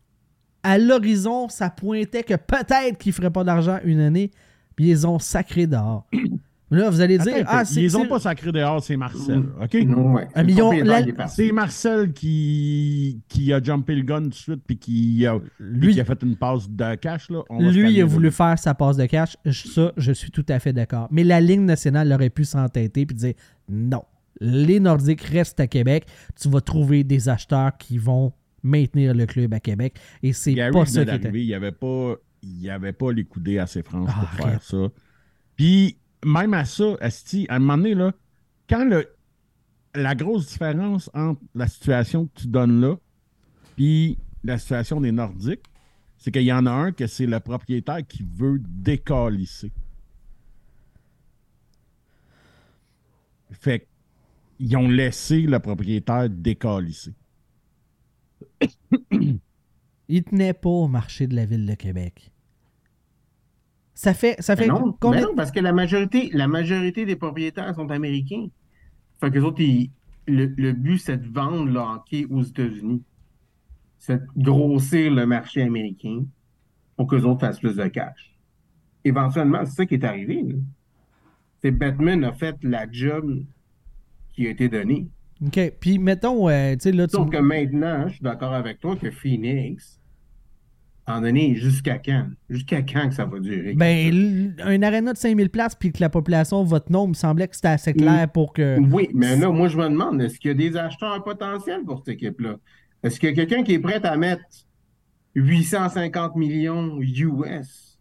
Speaker 1: à l'horizon, ça pointait que peut-être qu'ils ne feraient pas d'argent une année, puis ils ont sacré dehors. Là, vous allez dire,
Speaker 2: Attends,
Speaker 1: ah,
Speaker 2: ils
Speaker 1: c'est
Speaker 2: les ont pas sacré dehors, c'est Marcel. OK?
Speaker 5: Non, ouais.
Speaker 1: Ah, ils.
Speaker 2: C'est Marcel qui, qui a jumpé le gun tout de suite puis qui a, puis
Speaker 1: Lui-
Speaker 2: qui a fait une passe de cash. Là. On
Speaker 1: Lui, il a voulu faire sa passe de cash. Ça, je suis tout à fait d'accord. Mais la Ligue nationale aurait pu s'entêter et dire non. Les Nordiques restent à Québec. Tu vas trouver des acheteurs qui vont maintenir le club à Québec. Et c'est pas ça qui était.
Speaker 2: il n'y avait, pas- il avait pas les coudées assez franches
Speaker 1: Ah,
Speaker 2: pour faire ça. Puis, même à ça, Asti, à un moment donné, là, quand le, la grosse différence entre la situation que tu donnes là puis la situation des Nordiques, c'est qu'il y en a un que c'est le propriétaire qui veut décalisser. Fait qu'ils ont laissé le propriétaire décalisser.
Speaker 1: Il tenait pas au marché de la ville de Québec. Ça fait, ça
Speaker 5: Mais
Speaker 1: fait
Speaker 5: non,
Speaker 1: combien
Speaker 5: mais non, parce que la majorité, la majorité des propriétaires sont américains. Fait que les autres, ils- le, le but, c'est de vendre le hockey aux États-Unis. C'est de grossir le marché américain pour que les autres fassent plus de cash. Éventuellement, c'est ça qui est arrivé. C'est Batman a fait la job qui a été donnée.
Speaker 1: OK. Puis, mettons, euh, tu sais, là, tu...
Speaker 5: Sauf que maintenant, je suis d'accord avec toi que Phoenix, en donné, jusqu'à quand? Jusqu'à quand que ça va durer?
Speaker 1: Ben, un aréna de 5000 places puis que la population vote non, me semblait que c'était assez clair pour que...
Speaker 5: Oui, mais là, moi, je me demande, est-ce qu'il y a des acheteurs potentiels pour cette équipe-là? Est-ce qu'il y a quelqu'un qui est prêt à mettre 850 millions US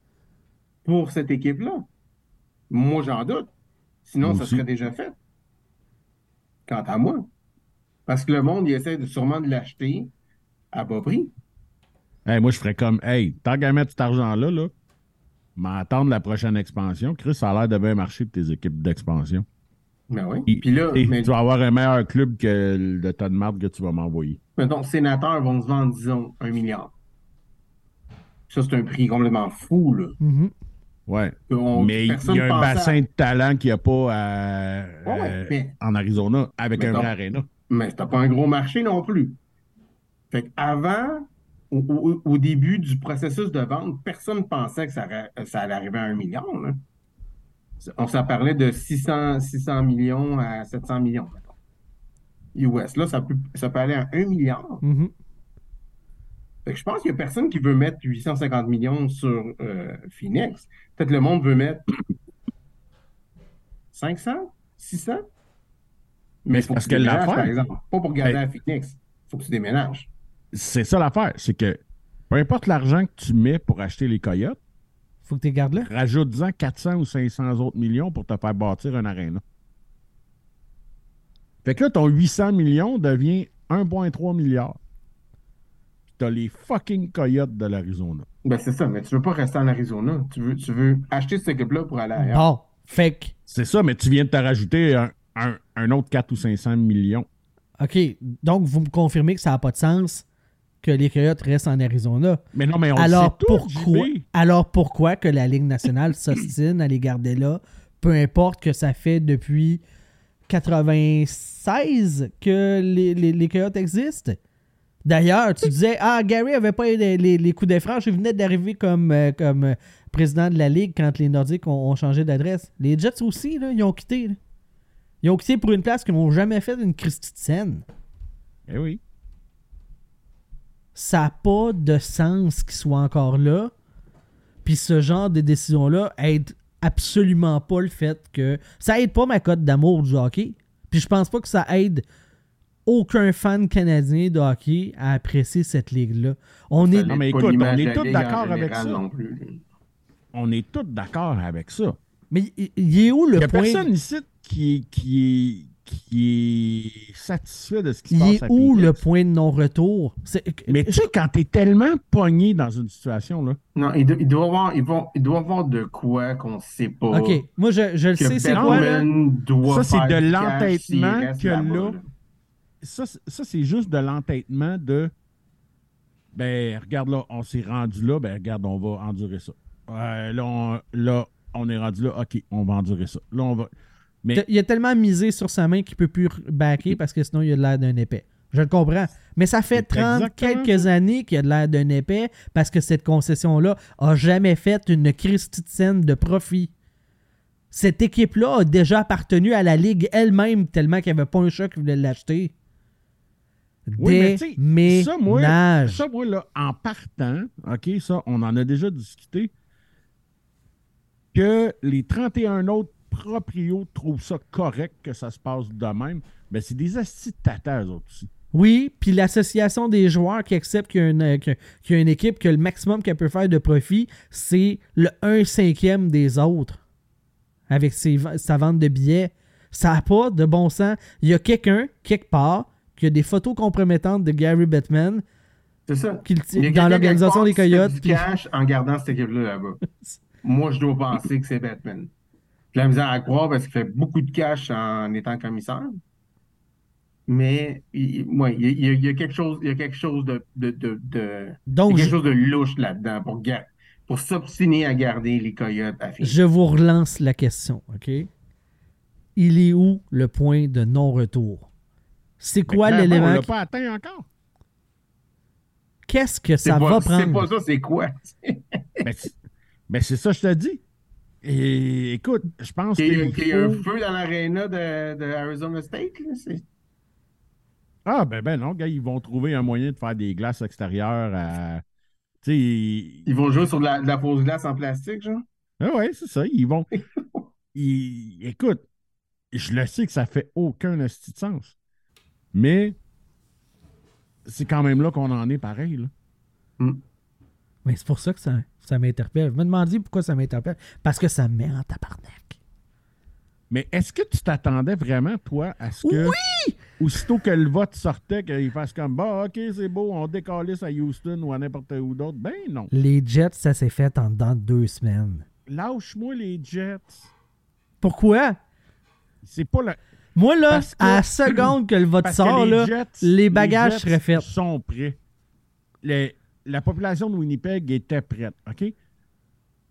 Speaker 5: pour cette équipe-là? Moi, j'en doute. Sinon,
Speaker 2: Moi
Speaker 5: ça
Speaker 2: aussi.
Speaker 5: serait déjà fait. Quant à moi. Parce que le monde, il essaie de, sûrement de l'acheter à bas prix.
Speaker 2: Hey, moi, je ferais comme, hey, tant qu'à mettre cet argent-là, là, m'attendre la prochaine expansion. Chris, ça a l'air de bien marcher pour tes équipes d'expansion.
Speaker 5: Ben oui.
Speaker 2: Et-
Speaker 5: Puis là,
Speaker 2: et
Speaker 5: mais,
Speaker 2: tu vas avoir un meilleur club que le tas de marde que tu vas m'envoyer.
Speaker 5: mettons, sénateurs vont se vendre, disons, un milliard. Ça, c'est un prix complètement fou, là.
Speaker 1: Mhm.
Speaker 2: Ouais.
Speaker 5: On-
Speaker 2: mais il y a un
Speaker 5: à-
Speaker 2: bassin de talent qu'il n'y a pas à-
Speaker 5: Ouais, ouais,
Speaker 2: euh,
Speaker 5: mais-
Speaker 2: en Arizona avec
Speaker 5: Mais
Speaker 2: un vrai aréna.
Speaker 5: Mais c'était pas un gros marché non plus. Fait qu'avant, au, au- au début du processus de vente, personne ne pensait que ça, ra- ça allait arriver à un million. là. On s'en parlait de 600, 600 millions à 700 millions. US. Là, ça peut, ça peut aller à 1 milliard.
Speaker 1: Mhm.
Speaker 5: Que je pense qu'il n'y a personne qui veut mettre 850 millions sur euh, Phoenix. Peut-être le monde veut mettre 500, 600. Mais il faut
Speaker 2: parce que l'affaire-
Speaker 5: par exemple. Pas pour garder à Phoenix. Il faut que tu déménages.
Speaker 2: C'est ça l'affaire. C'est que peu importe l'argent que tu mets pour acheter les coyotes,
Speaker 1: Faut que tu les gardes là.
Speaker 2: rajoute-en 400 ou 500 autres millions pour te faire bâtir un aréna. Fait que là, ton 800 millions devient 1,3 milliard. T'as les fucking coyotes de l'Arizona.
Speaker 5: Ben, c'est ça, mais tu veux pas rester en Arizona. Tu veux, tu veux acheter cette équipe-là pour aller ailleurs.
Speaker 1: Bon, fait que,
Speaker 2: C'est ça, mais tu viens de te rajouter un, un- un autre 4 ou 500 millions.
Speaker 1: OK, donc vous me confirmez que ça n'a pas de sens que les Coyotes restent en Arizona.
Speaker 2: Mais non, mais on
Speaker 1: Alors
Speaker 2: sait tout,
Speaker 1: pourquoi,
Speaker 2: JB.
Speaker 1: alors pourquoi que la Ligue nationale s'ostine à les garder là, peu importe que ça fait depuis 96 que les, les, les Coyotes existent? D'ailleurs, tu disais, ah, Gary avait pas eu les, les- les coups de franche, il venait d'arriver comme, euh, comme euh, président de la Ligue quand les Nordiques ont, ont changé d'adresse. Les Jets aussi, là, ils ont quitté. là. Ils ont quitté pour une place qu'ils n'ont jamais fait une Christie de scène.
Speaker 2: Eh oui.
Speaker 1: ça n'a pas de sens qu'il soit encore là. Puis ce genre de décision-là aide absolument pas le fait que. Ça aide pas ma cote d'amour du hockey. Puis je pense pas que ça aide aucun fan canadien de hockey à apprécier cette ligue-là. On est.
Speaker 2: Non, mais écoute, on est tous d'accord avec ça.
Speaker 5: non plus, là.
Speaker 2: On est tous d'accord avec ça.
Speaker 1: Mais il- il est où
Speaker 2: Il
Speaker 1: le
Speaker 2: n'y a
Speaker 1: point?
Speaker 2: personne ici qui est, qui, est, qui est satisfait de ce qui se
Speaker 1: Il
Speaker 2: passe
Speaker 1: est
Speaker 2: à
Speaker 1: où le point de non-retour?
Speaker 2: Mais tu sais, quand t'es tellement pogné dans une situation, là,
Speaker 5: Non, il, do- il doit avoir, il, va- il doit avoir de quoi qu'on sait pas.
Speaker 1: Ok, moi je, je le sais, c'est quoi là?
Speaker 5: Doit
Speaker 2: Ça, c'est de l'entêtement que là-
Speaker 5: là.
Speaker 2: Ça, c'est- ça c'est juste de l'entêtement de ben, regarde là, on s'est rendu là, ben, regarde, on va endurer ça. Euh, là, on, là, on est rendu là, ok, on va endurer ça. Là, on va. Mais
Speaker 1: Il a tellement misé sur sa main qu'il peut plus backer parce que sinon il a l'air d'un épais. Je le comprends. Mais ça fait
Speaker 2: C'est
Speaker 1: 30
Speaker 2: exactement
Speaker 1: quelques années qu'il a l'air d'un épais parce que cette concession-là a jamais fait une Christie de scène de profit. Cette équipe-là a déjà appartenu à la Ligue elle-même tellement qu'il n'y avait pas un chat qui voulait l'acheter.
Speaker 2: Oui, mais tu sais, ça, moi, ça, moi, là, en partant, OK, ça, on en a déjà discuté, que les 31 autres proprios trouvent ça correct que ça se passe de même, ben c'est des astis de autres aussi.
Speaker 1: Oui, puis l'association des joueurs qui acceptent qu'il y, a une, que- qu'il y a une équipe que le maximum qu'elle peut faire de profit, c'est le 1 cinquième des autres avec ses, sa vente de billets. Ça n'a pas de bon sens. Il y a quelqu'un, quelque part, qui a des photos compromettantes de Gary Bettman
Speaker 5: C'est ça. Il y
Speaker 1: dans l'organisation des Coyotes.
Speaker 5: du
Speaker 1: puis-
Speaker 5: cash en gardant cette équipe-là là-bas. Moi, je dois penser que c'est Batman. J'ai la misère à croire parce qu'il fait beaucoup de cash en étant commissaire. Mais il, ouais, il y a, il y a- il y a quelque chose, il y a quelque chose de, de, de, de- il y
Speaker 1: Donc,
Speaker 5: a quelque chose de louche là-dedans pour, pour s'obstiner à garder les Coyotes à
Speaker 1: je vous relance la question, OK? Il est où le point de non-retour? C'est quoi
Speaker 2: Mais
Speaker 1: l'élément?
Speaker 2: On l'a pas atteint encore.
Speaker 1: Qu'est-ce que
Speaker 5: C'est
Speaker 1: ça
Speaker 5: pas,
Speaker 1: va
Speaker 5: c'est
Speaker 1: prendre?
Speaker 5: pas ça, c'est quoi?
Speaker 2: Ben, c'est ben, c'est ça, je te dis. Et écoute, je pense
Speaker 5: Qu'il y, a- y un feu dans l'aréna de, de Arizona State. là, c'est-
Speaker 2: Ah, ben, ben non, gars, ils vont trouver un moyen de faire des glaces extérieures à. Tu sais, ils-
Speaker 5: Ils vont jouer sur de la, de la fausse glace en plastique, genre?
Speaker 2: Ah ouais, c'est ça. Ils vont. ils- Écoute, je le sais que ça fait aucun de sens. Mais c'est quand même là qu'on en est pareil. Là.
Speaker 1: Mais c'est pour ça que ça, ça m'interpelle. Vous me demandiez pourquoi ça m'interpelle. Parce que ça me met en tabarnak.
Speaker 2: Mais est-ce que tu t'attendais vraiment, toi, à ce que.
Speaker 1: Oui!
Speaker 2: aussitôt que le vote sortait, qu'ils fassent comme bah, OK, c'est beau, on décalisse à Houston ou à n'importe où d'autre? Ben non.
Speaker 1: Les Jets, ça s'est fait en dedans de deux semaines.
Speaker 2: Lâche-moi les Jets.
Speaker 1: Pourquoi?
Speaker 2: C'est pas la.
Speaker 1: Moi, là,
Speaker 2: que-
Speaker 1: à la seconde que le vote sort,
Speaker 2: les
Speaker 1: là,
Speaker 2: Jets,
Speaker 1: les bagages seraient faits.
Speaker 2: sont prêts. La population de Winnipeg était prête, OK?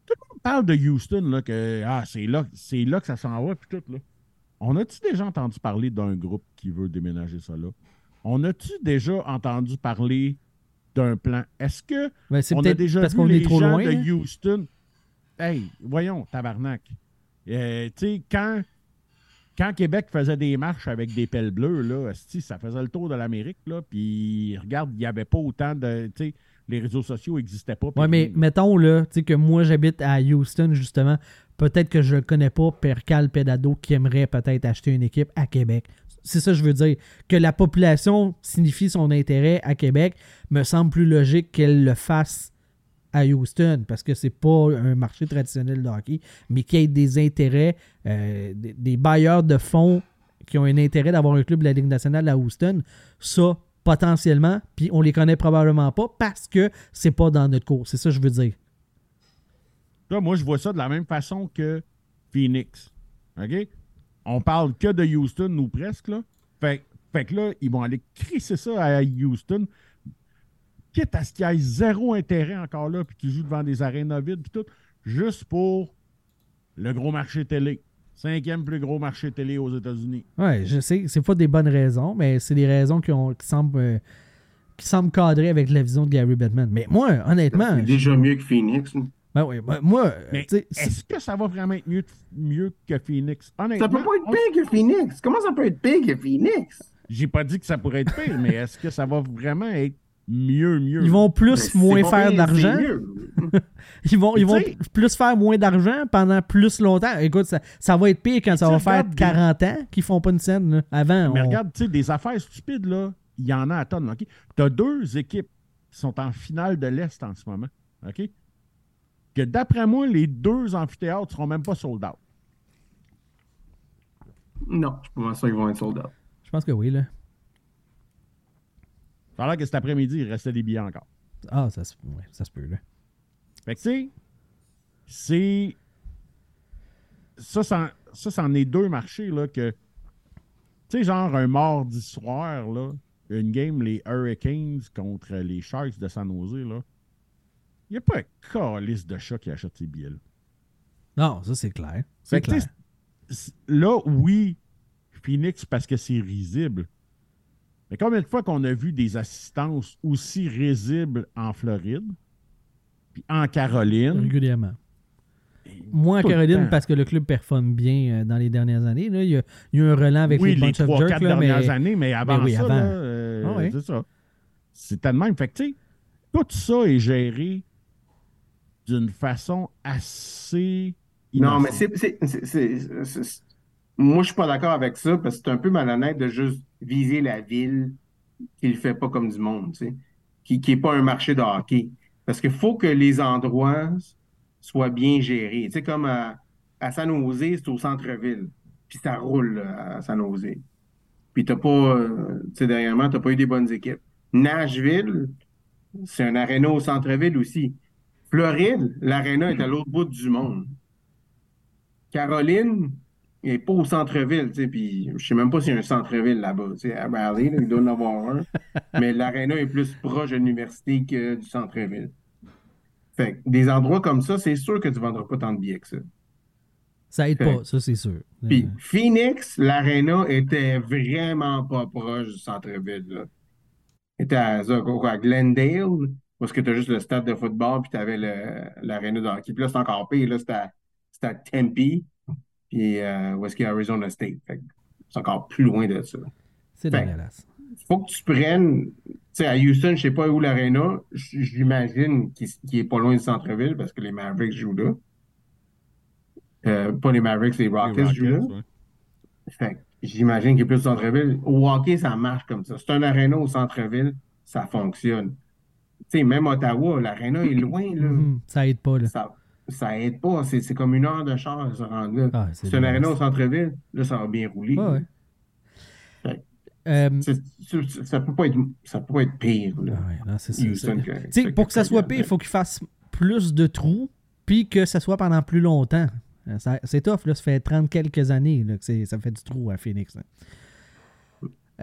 Speaker 2: Tout le monde parle de Houston, là, que ah, c'est là, c'est là que ça s'en va, puis tout, là. On a-tu déjà entendu parler d'un groupe qui veut déménager ça là? On a-tu déjà entendu parler d'un plan? Est-ce que
Speaker 1: Ben, c'est
Speaker 2: on a déjà
Speaker 1: parce
Speaker 2: vu les
Speaker 1: est trop
Speaker 2: gens
Speaker 1: loin.
Speaker 2: de
Speaker 1: là.
Speaker 2: Houston? Hey, voyons, tabarnak. Euh, tu sais, quand, quand Québec faisait des marches avec des pelles bleues, là, ça faisait le tour de l'Amérique, là, puis regarde, il n'y avait pas autant de... Les réseaux sociaux n'existaient pas.
Speaker 1: Ouais, mais mettons là, que moi j'habite à Houston justement, peut-être que je ne connais pas Percal Pedado qui aimerait peut-être acheter une équipe à Québec. C'est ça que je veux dire. Que la population signifie son intérêt à Québec me semble plus logique qu'elle le fasse à Houston parce que c'est pas un marché traditionnel de hockey, mais qu'il y ait des intérêts, euh, des, bailleurs de fonds qui ont un intérêt d'avoir un club de la Ligue nationale à Houston, ça potentiellement, puis on les connaît probablement pas parce que c'est pas dans notre cours. C'est ça que je veux dire.
Speaker 2: Moi, je vois ça de la même façon que Phoenix. OK? On parle que de Houston, ou presque, là. Fait, fait que là, ils vont aller crisser ça à Houston. Quitte à ce qu'il y ait zéro intérêt encore là, puis qu'ils jouent devant des arénas vides, puis tout, juste pour le gros marché télé. Cinquième plus gros marché télé aux États-Unis.
Speaker 1: Ouais, je sais, c'est pas des bonnes raisons, mais c'est des raisons qui, ont, qui semblent euh, qui semblent cadrer avec la vision de Gary Bettman. Mais moi, honnêtement,
Speaker 5: C'est déjà mieux que Phoenix. là.
Speaker 1: ben oui, ben moi,
Speaker 2: est-ce que ça va vraiment être mieux, mieux que Phoenix? Honnêtement,
Speaker 5: Ça peut pas être
Speaker 2: on-
Speaker 5: pire que Phoenix. Comment ça peut être pire que Phoenix?
Speaker 2: j'ai pas dit que ça pourrait être pire, mais est-ce que ça va vraiment être mieux, mieux?
Speaker 1: ils vont plus, moins faire d'argent. Ils vont, ils vont plus faire moins d'argent pendant plus longtemps. Écoute, ça, ça va être pire quand ça va faire
Speaker 2: regardes des-
Speaker 1: 40 ans qu'ils font pas une scène. là. Avant,
Speaker 2: Mais
Speaker 1: on-
Speaker 2: regarde, tu sais, des affaires stupides, là, il y en a à tonnes. OK? Tu as deux équipes qui sont en finale de l'Est en ce moment. OK? Que d'après moi, les deux amphithéâtres seront même pas sold out.
Speaker 5: Non, je pense pas qu'ils vont être sold out.
Speaker 1: je pense que oui. Là.
Speaker 2: L'air que cet après-midi, il restait des billets encore.
Speaker 1: Ah, ça, se- ouais, ça se peut. Là.
Speaker 2: Fait que, tu sais, c'est. Ça, c'en- ça, c'en est deux marchés, là, que. Tu sais, genre un mardi soir, là, une game, les Hurricanes contre les Sharks de San Jose, là. Il n'y a pas un calice de chat qui achète ces billets-là.
Speaker 1: Non, ça c'est clair. C'est clair.
Speaker 2: là, oui, Phoenix, parce que c'est risible. Mais combien de fois qu'on a vu des assistances aussi risibles en Floride, puis en Caroline,
Speaker 1: Régulièrement. Moi, en Caroline, parce que le club performe bien euh, dans les dernières années. Là. Il, y a, il y a eu un relent avec
Speaker 2: oui,
Speaker 1: les
Speaker 2: les
Speaker 1: Bunch of
Speaker 2: trois,
Speaker 1: Jerks.
Speaker 2: quatre
Speaker 1: là, mais-
Speaker 2: dernières années, mais avant
Speaker 1: oui,
Speaker 2: ça,
Speaker 1: avant.
Speaker 2: euh,
Speaker 1: Ah oui.
Speaker 2: c'est ça. C'était de même. Fait que, tu sais, tout ça est géré d'une façon assez.
Speaker 5: Non, mais
Speaker 2: innocente.
Speaker 5: c'est. Moi, je suis pas d'accord avec ça parce que c'est un peu malhonnête de juste viser la ville qui le fait pas comme du monde, qui qui est pas un marché de hockey. Parce qu'il faut que les endroits soient bien gérés. Comme à, à San Jose, c'est au centre-ville. Puis ça roule à San Jose. Puis t'as pas, euh, tu sais, dernièrement, t'as pas eu des bonnes équipes. Nashville, c'est un aréna au centre-ville aussi. Floride, l'aréna est à l'autre bout du monde. Caroline, il n'est pas au centre-ville, tu sais, puis je sais même pas s'il y a un centre-ville là-bas, tu sais, à Raleigh, là, il doit en avoir un, mais l'aréna est plus proche de l'université que du centre-ville. Fait que des endroits comme ça, c'est sûr que tu vendras pas tant de billets que ça.
Speaker 1: Ça aide
Speaker 5: Fait-
Speaker 1: pas, ça c'est sûr.
Speaker 5: Puis Phoenix, l'aréna était vraiment pas proche du centre-ville. Était à, Glendale, parce que tu as juste le stade de football, puis tu avais l'aréna de hockey. Puis là, c'est encore pire, là, c'était à, à Tempe, puis euh, où est-ce qu'il y a Arizona State? Fait que c'est encore plus loin de ça.
Speaker 1: c'est dégueulasse.
Speaker 5: faut que tu prennes, tu sais, à Houston, je sais pas où l'aréna, j- j'imagine qu'il est pas loin du centre-ville, parce que les Mavericks jouent là. Euh, pas les Mavericks, les
Speaker 2: Les
Speaker 5: Rockets jouent là.
Speaker 2: ouais.
Speaker 5: Fait que j'imagine qu'il est plus au centre-ville. Au hockey, ça marche comme ça. C'est un aréna au centre-ville, ça fonctionne. Tu sais, même Ottawa, l'aréna est loin, là.
Speaker 1: Mhm, Ça aide pas. Là.
Speaker 5: Ça, ça aide pas. C'est comme une heure de char à se rendre là.
Speaker 1: Ah, c'est
Speaker 5: C'est un aréna au centre-ville, là, ça va bien rouler.
Speaker 1: Ouais.
Speaker 5: Fait
Speaker 1: euh,
Speaker 5: Ça peut pas être, ça peut pas être pire. là.
Speaker 1: ouais, non, ça,
Speaker 5: que-
Speaker 1: pour que ça soit pire, il faut qu'il fasse plus de trous, puis que ça soit pendant plus longtemps. Euh, C'est tough, là. Ça fait 30 quelques années là, que ça fait du trou à Phoenix. là.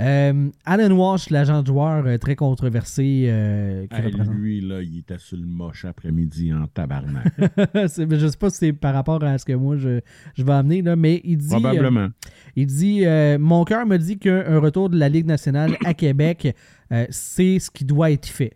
Speaker 1: Euh, Alan Walsh, l'agent de joueur euh, très controversé euh, qui
Speaker 2: Hey,
Speaker 1: représente.
Speaker 2: lui, là, il était sur le moche après-midi en tabarnak.
Speaker 1: Je sais pas si c'est par rapport à ce que moi je, je vais amener, là, mais il dit. euh,
Speaker 2: Probablement.
Speaker 1: Il dit euh, Mon cœur me dit qu'un retour de la Ligue nationale à Québec, euh, c'est ce qui doit être fait.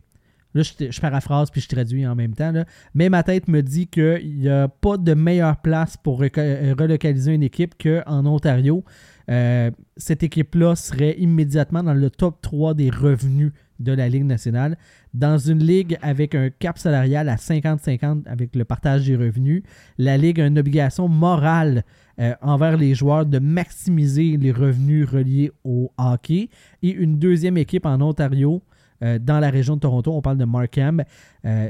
Speaker 1: Là, je, je paraphrase puis je traduis en même temps. là. Mais ma tête me dit qu'il n'y a pas de meilleure place pour euh, relocaliser une équipe qu'en Ontario. Euh, cette équipe-là serait immédiatement dans le top 3 des revenus de la Ligue nationale. Dans une ligue avec un cap salarial à 50-50 avec le partage des revenus, la Ligue a une obligation morale euh, envers les joueurs de maximiser les revenus reliés au hockey. Et une deuxième équipe en Ontario, euh, dans la région de Toronto, on parle de Markham,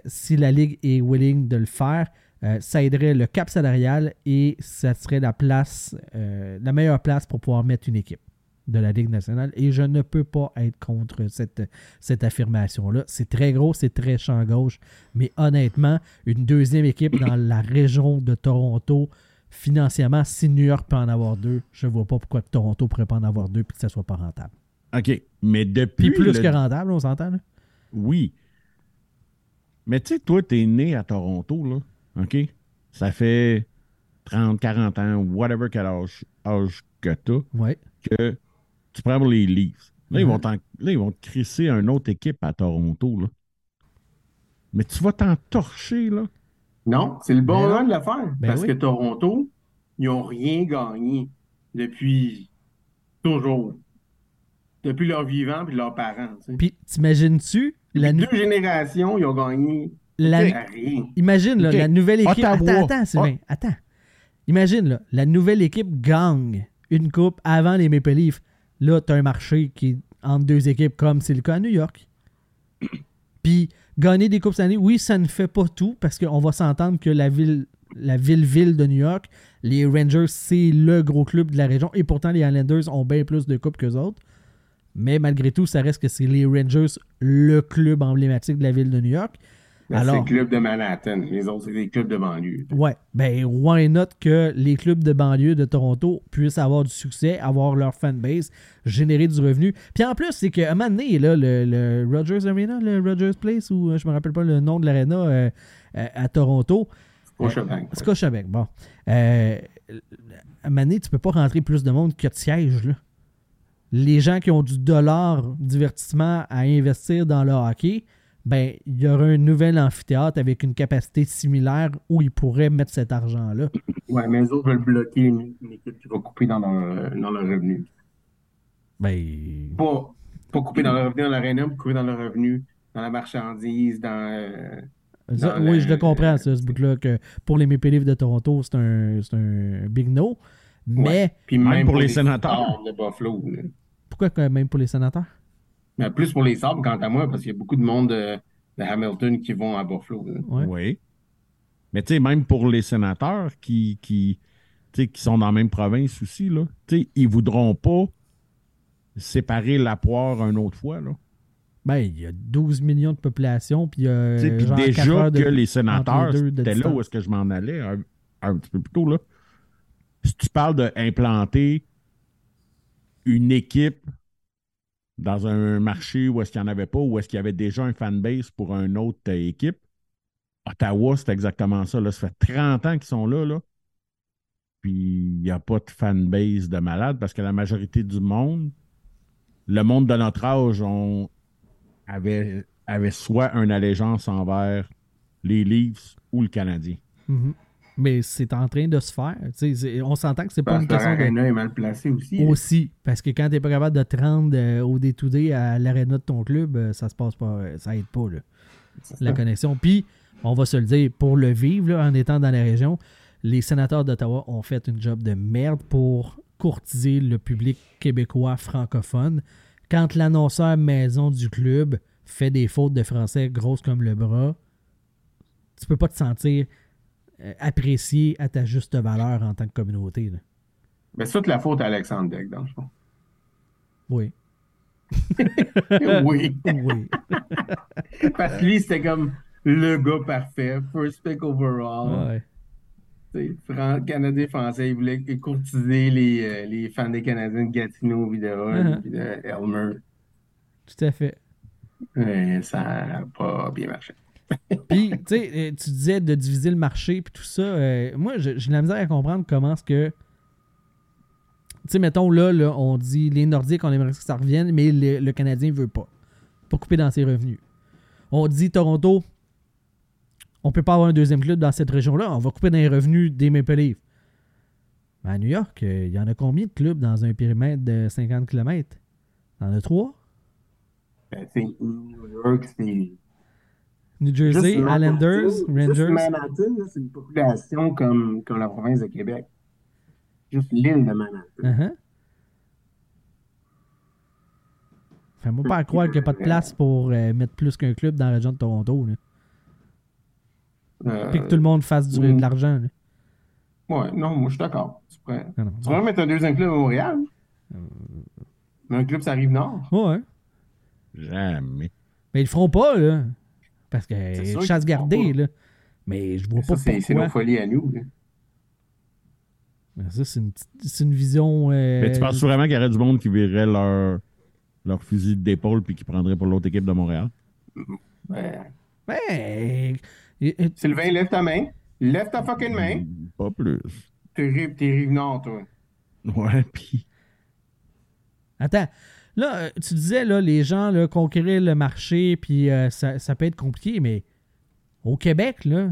Speaker 1: si la Ligue est willing de le faire, euh, ça aiderait le cap salarial et ça serait la place, euh, la meilleure place pour pouvoir mettre une équipe de la Ligue nationale. Et je ne peux pas être contre cette, cette affirmation-là. C'est très gros, c'est très champ gauche. Mais honnêtement, une deuxième équipe dans la région de Toronto, financièrement, si New York peut en avoir deux, je vois pas pourquoi Toronto ne pourrait pas en avoir deux et que ça soit pas rentable.
Speaker 2: OK. Mais depuis.
Speaker 1: Puis plus
Speaker 2: le-
Speaker 1: que rentable, on s'entend. là?
Speaker 2: Oui. Mais tu sais, toi, t'es né à Toronto, là. OK? Ça fait 30, 40 ans, whatever quel âge, âge que t'as,
Speaker 1: Ouais.
Speaker 2: que tu prends pour les Leafs. Là, ils vont t'en- là, ils vont te crisser une autre équipe à Toronto, là. Mais tu vas t'en torcher, là.
Speaker 5: Non, c'est le bon
Speaker 1: Ben
Speaker 5: moment de le faire.
Speaker 1: Ben
Speaker 5: parce
Speaker 1: oui.
Speaker 5: que Toronto, ils n'ont rien gagné depuis toujours. Depuis leur vivant et leurs parents. tu sais.
Speaker 1: Puis t'imagines-tu
Speaker 5: deux générations, ils ont gagné
Speaker 1: la-. Imagine là, la nouvelle équipe.
Speaker 2: Ottawa.
Speaker 1: Attends, attends, Sylvain. Attends. Imagine là, la nouvelle équipe gagne une coupe avant les Maple Leafs. Là, t'as un marché qui est entre deux équipes comme c'est le cas à New York. Puis gagner des coupes cette année, oui, ça ne fait pas tout parce qu'on va s'entendre que la ville, la ville-ville de New York, les Rangers, c'est le gros club de la région et pourtant les Islanders ont bien plus de coupes qu'eux autres. Mais malgré tout, ça reste que c'est les Rangers, le club emblématique de la ville de New York.
Speaker 5: Ben, C'est
Speaker 1: Alors-
Speaker 5: le club de Manhattan. Les autres, c'est des clubs de banlieue.
Speaker 1: Ouais, ben why not que les clubs de banlieue de Toronto puissent avoir du succès, avoir leur fanbase, générer du revenu. Puis en plus, c'est qu'à un moment donné, là, le, le Rogers Arena, le Rogers Place, ou euh, je me rappelle pas le nom de l'aréna euh, euh, à Toronto,
Speaker 5: Scotiabank.
Speaker 1: Scotiabank, bon. Euh, à un moment donné, tu peux pas rentrer plus de monde que de sièges, là. Les gens qui ont du dollar divertissement à investir dans le hockey, ben, il y aura un nouvel amphithéâtre avec une capacité similaire où ils pourraient mettre cet argent-là.
Speaker 5: Ouais, mais les autres veulent bloquer une, une équipe qui va couper dans leur, dans leur revenu.
Speaker 1: Ben.
Speaker 5: Pas, pas couper dans leur revenu dans l'aréna, mais couper dans leur revenu dans la marchandise, dans. euh,
Speaker 1: ça,
Speaker 5: dans
Speaker 1: oui,
Speaker 5: le-
Speaker 1: je le comprends, ça, ce bout-là, que pour les Maple Leafs de Toronto, c'est un, c'est un big no. Mais
Speaker 5: Ouais. Puis
Speaker 2: Même
Speaker 5: même,
Speaker 2: pour les sénateurs.
Speaker 5: De Buffalo. là.
Speaker 1: pourquoi même pour les sénateurs?
Speaker 5: Mais plus pour les sabres, quant à moi, parce qu'il y a beaucoup de monde de, de Hamilton qui vont à Buffalo.
Speaker 2: Oui. Mais tu sais, même pour les sénateurs qui, qui, tu sais, qui sont dans la même province aussi, là, tu sais, ils voudront pas séparer la poire une autre fois. Là.
Speaker 1: Ben, il y a 12 millions de population, puis il y a.
Speaker 2: Tu sais, Puis
Speaker 1: genre quatre
Speaker 2: déjà
Speaker 1: de-
Speaker 2: que les sénateurs, c'était là où est-ce que je m'en allais un, un petit peu plus tôt. Là. Si tu parles d'implanter une équipe dans un marché où est-ce qu'il n'y en avait pas, où est-ce qu'il y avait déjà un fanbase pour une autre euh, équipe, Ottawa, c'est exactement ça. Là. Ça fait 30 ans qu'ils sont là. là. Puis il n'y a pas de fanbase de malade parce que la majorité du monde, le monde de notre âge, on avait, avait soit une allégeance envers les Leafs ou le Canadien.
Speaker 1: Mhm. Mais c'est en train de se faire. Tu on s'entend que c'est pas une question de.
Speaker 5: aréna est mal placé aussi. là.
Speaker 1: Aussi, parce que quand t'es pas capable de te rendre euh, au D2D à l'aréna de ton club, euh, ça se passe pas, euh, ça aide pas là, la
Speaker 5: ça.
Speaker 1: connexion. Puis, on va se le dire, pour le vivre là, en étant dans la région, les sénateurs d'Ottawa ont fait une job de merde pour courtiser le public québécois francophone. Quand l'annonceur maison du club fait des fautes de français grosses comme le bras, tu peux pas te sentir apprécié à ta juste valeur en tant que communauté. là.
Speaker 5: Mais c'est toute la faute à Alexandre Deck, dans le fond.
Speaker 1: Oui.
Speaker 5: oui.
Speaker 1: Oui.
Speaker 5: Parce que lui, c'était comme le gars parfait, first pick overall.
Speaker 1: Ouais.
Speaker 5: Tu sais, Fran- Canadien français, il voulait courtiser les, euh, les fans des Canadiens de Gatineau, de Hull,
Speaker 1: Uh-huh.
Speaker 5: puis de Elmer.
Speaker 1: Tout à fait.
Speaker 5: Mais ça n'a pas bien marché.
Speaker 1: Puis, tu sais, euh, tu disais de diviser le marché puis tout ça. euh, moi, j'ai de la misère à comprendre comment est-ce que. Tu sais, mettons, là, là, on dit les Nordiques, on aimerait que ça revienne, mais le, le Canadien veut pas. Pas couper dans ses revenus. On dit Toronto, on peut pas avoir un deuxième club dans cette région-là, on va couper dans les revenus des Maple Leafs. Mais à New York, euh, il y en a combien de clubs dans un périmètre de 50 km Il y en a trois
Speaker 5: Ben, sais, New York, c'est.
Speaker 1: New Jersey,
Speaker 5: Juste
Speaker 1: Islanders, Rangers.
Speaker 5: Manhattan, là, c'est une population comme, comme la province de Québec. Juste l'île de Manhattan.
Speaker 1: Uh-huh. Fais-moi pas croire qu'il n'y a pas de place pour euh, mettre plus qu'un club dans la région de Toronto. Là.
Speaker 5: Euh,
Speaker 1: Puis que tout le monde fasse du,
Speaker 5: mm.
Speaker 1: de l'argent. là.
Speaker 5: Ouais, non, moi, je suis d'accord. Tu pourrais,
Speaker 1: Non, non.
Speaker 5: tu pourrais mettre un deuxième club à Montréal. Mais un club, ça arrive nord.
Speaker 1: Ouais.
Speaker 2: Jamais.
Speaker 1: Mais ils le feront pas, là. Parce que euh, chasse gardée, là. Mais je vois
Speaker 5: Ça,
Speaker 1: pas
Speaker 5: c'est c'est
Speaker 1: pourquoi.
Speaker 5: nos folies à nous. là.
Speaker 1: Mais Ça, c'est une, une vision. euh,
Speaker 2: Mais tu penses vraiment qu'il y aurait du monde qui virerait leur, leur fusil d'épaule puis qui prendrait pour l'autre équipe de Montréal?
Speaker 5: Ouais.
Speaker 1: Ouais. Et- et-
Speaker 5: Sylvain, lève ta main. Lève ta fucking main.
Speaker 2: Pas plus.
Speaker 5: T'es rive, t'es rive nord, toi.
Speaker 2: Ouais, puis.
Speaker 1: Attends. Là, euh, tu disais, là, les gens, là, conquérir le marché, puis euh, ça, ça peut être compliqué, mais au Québec, là,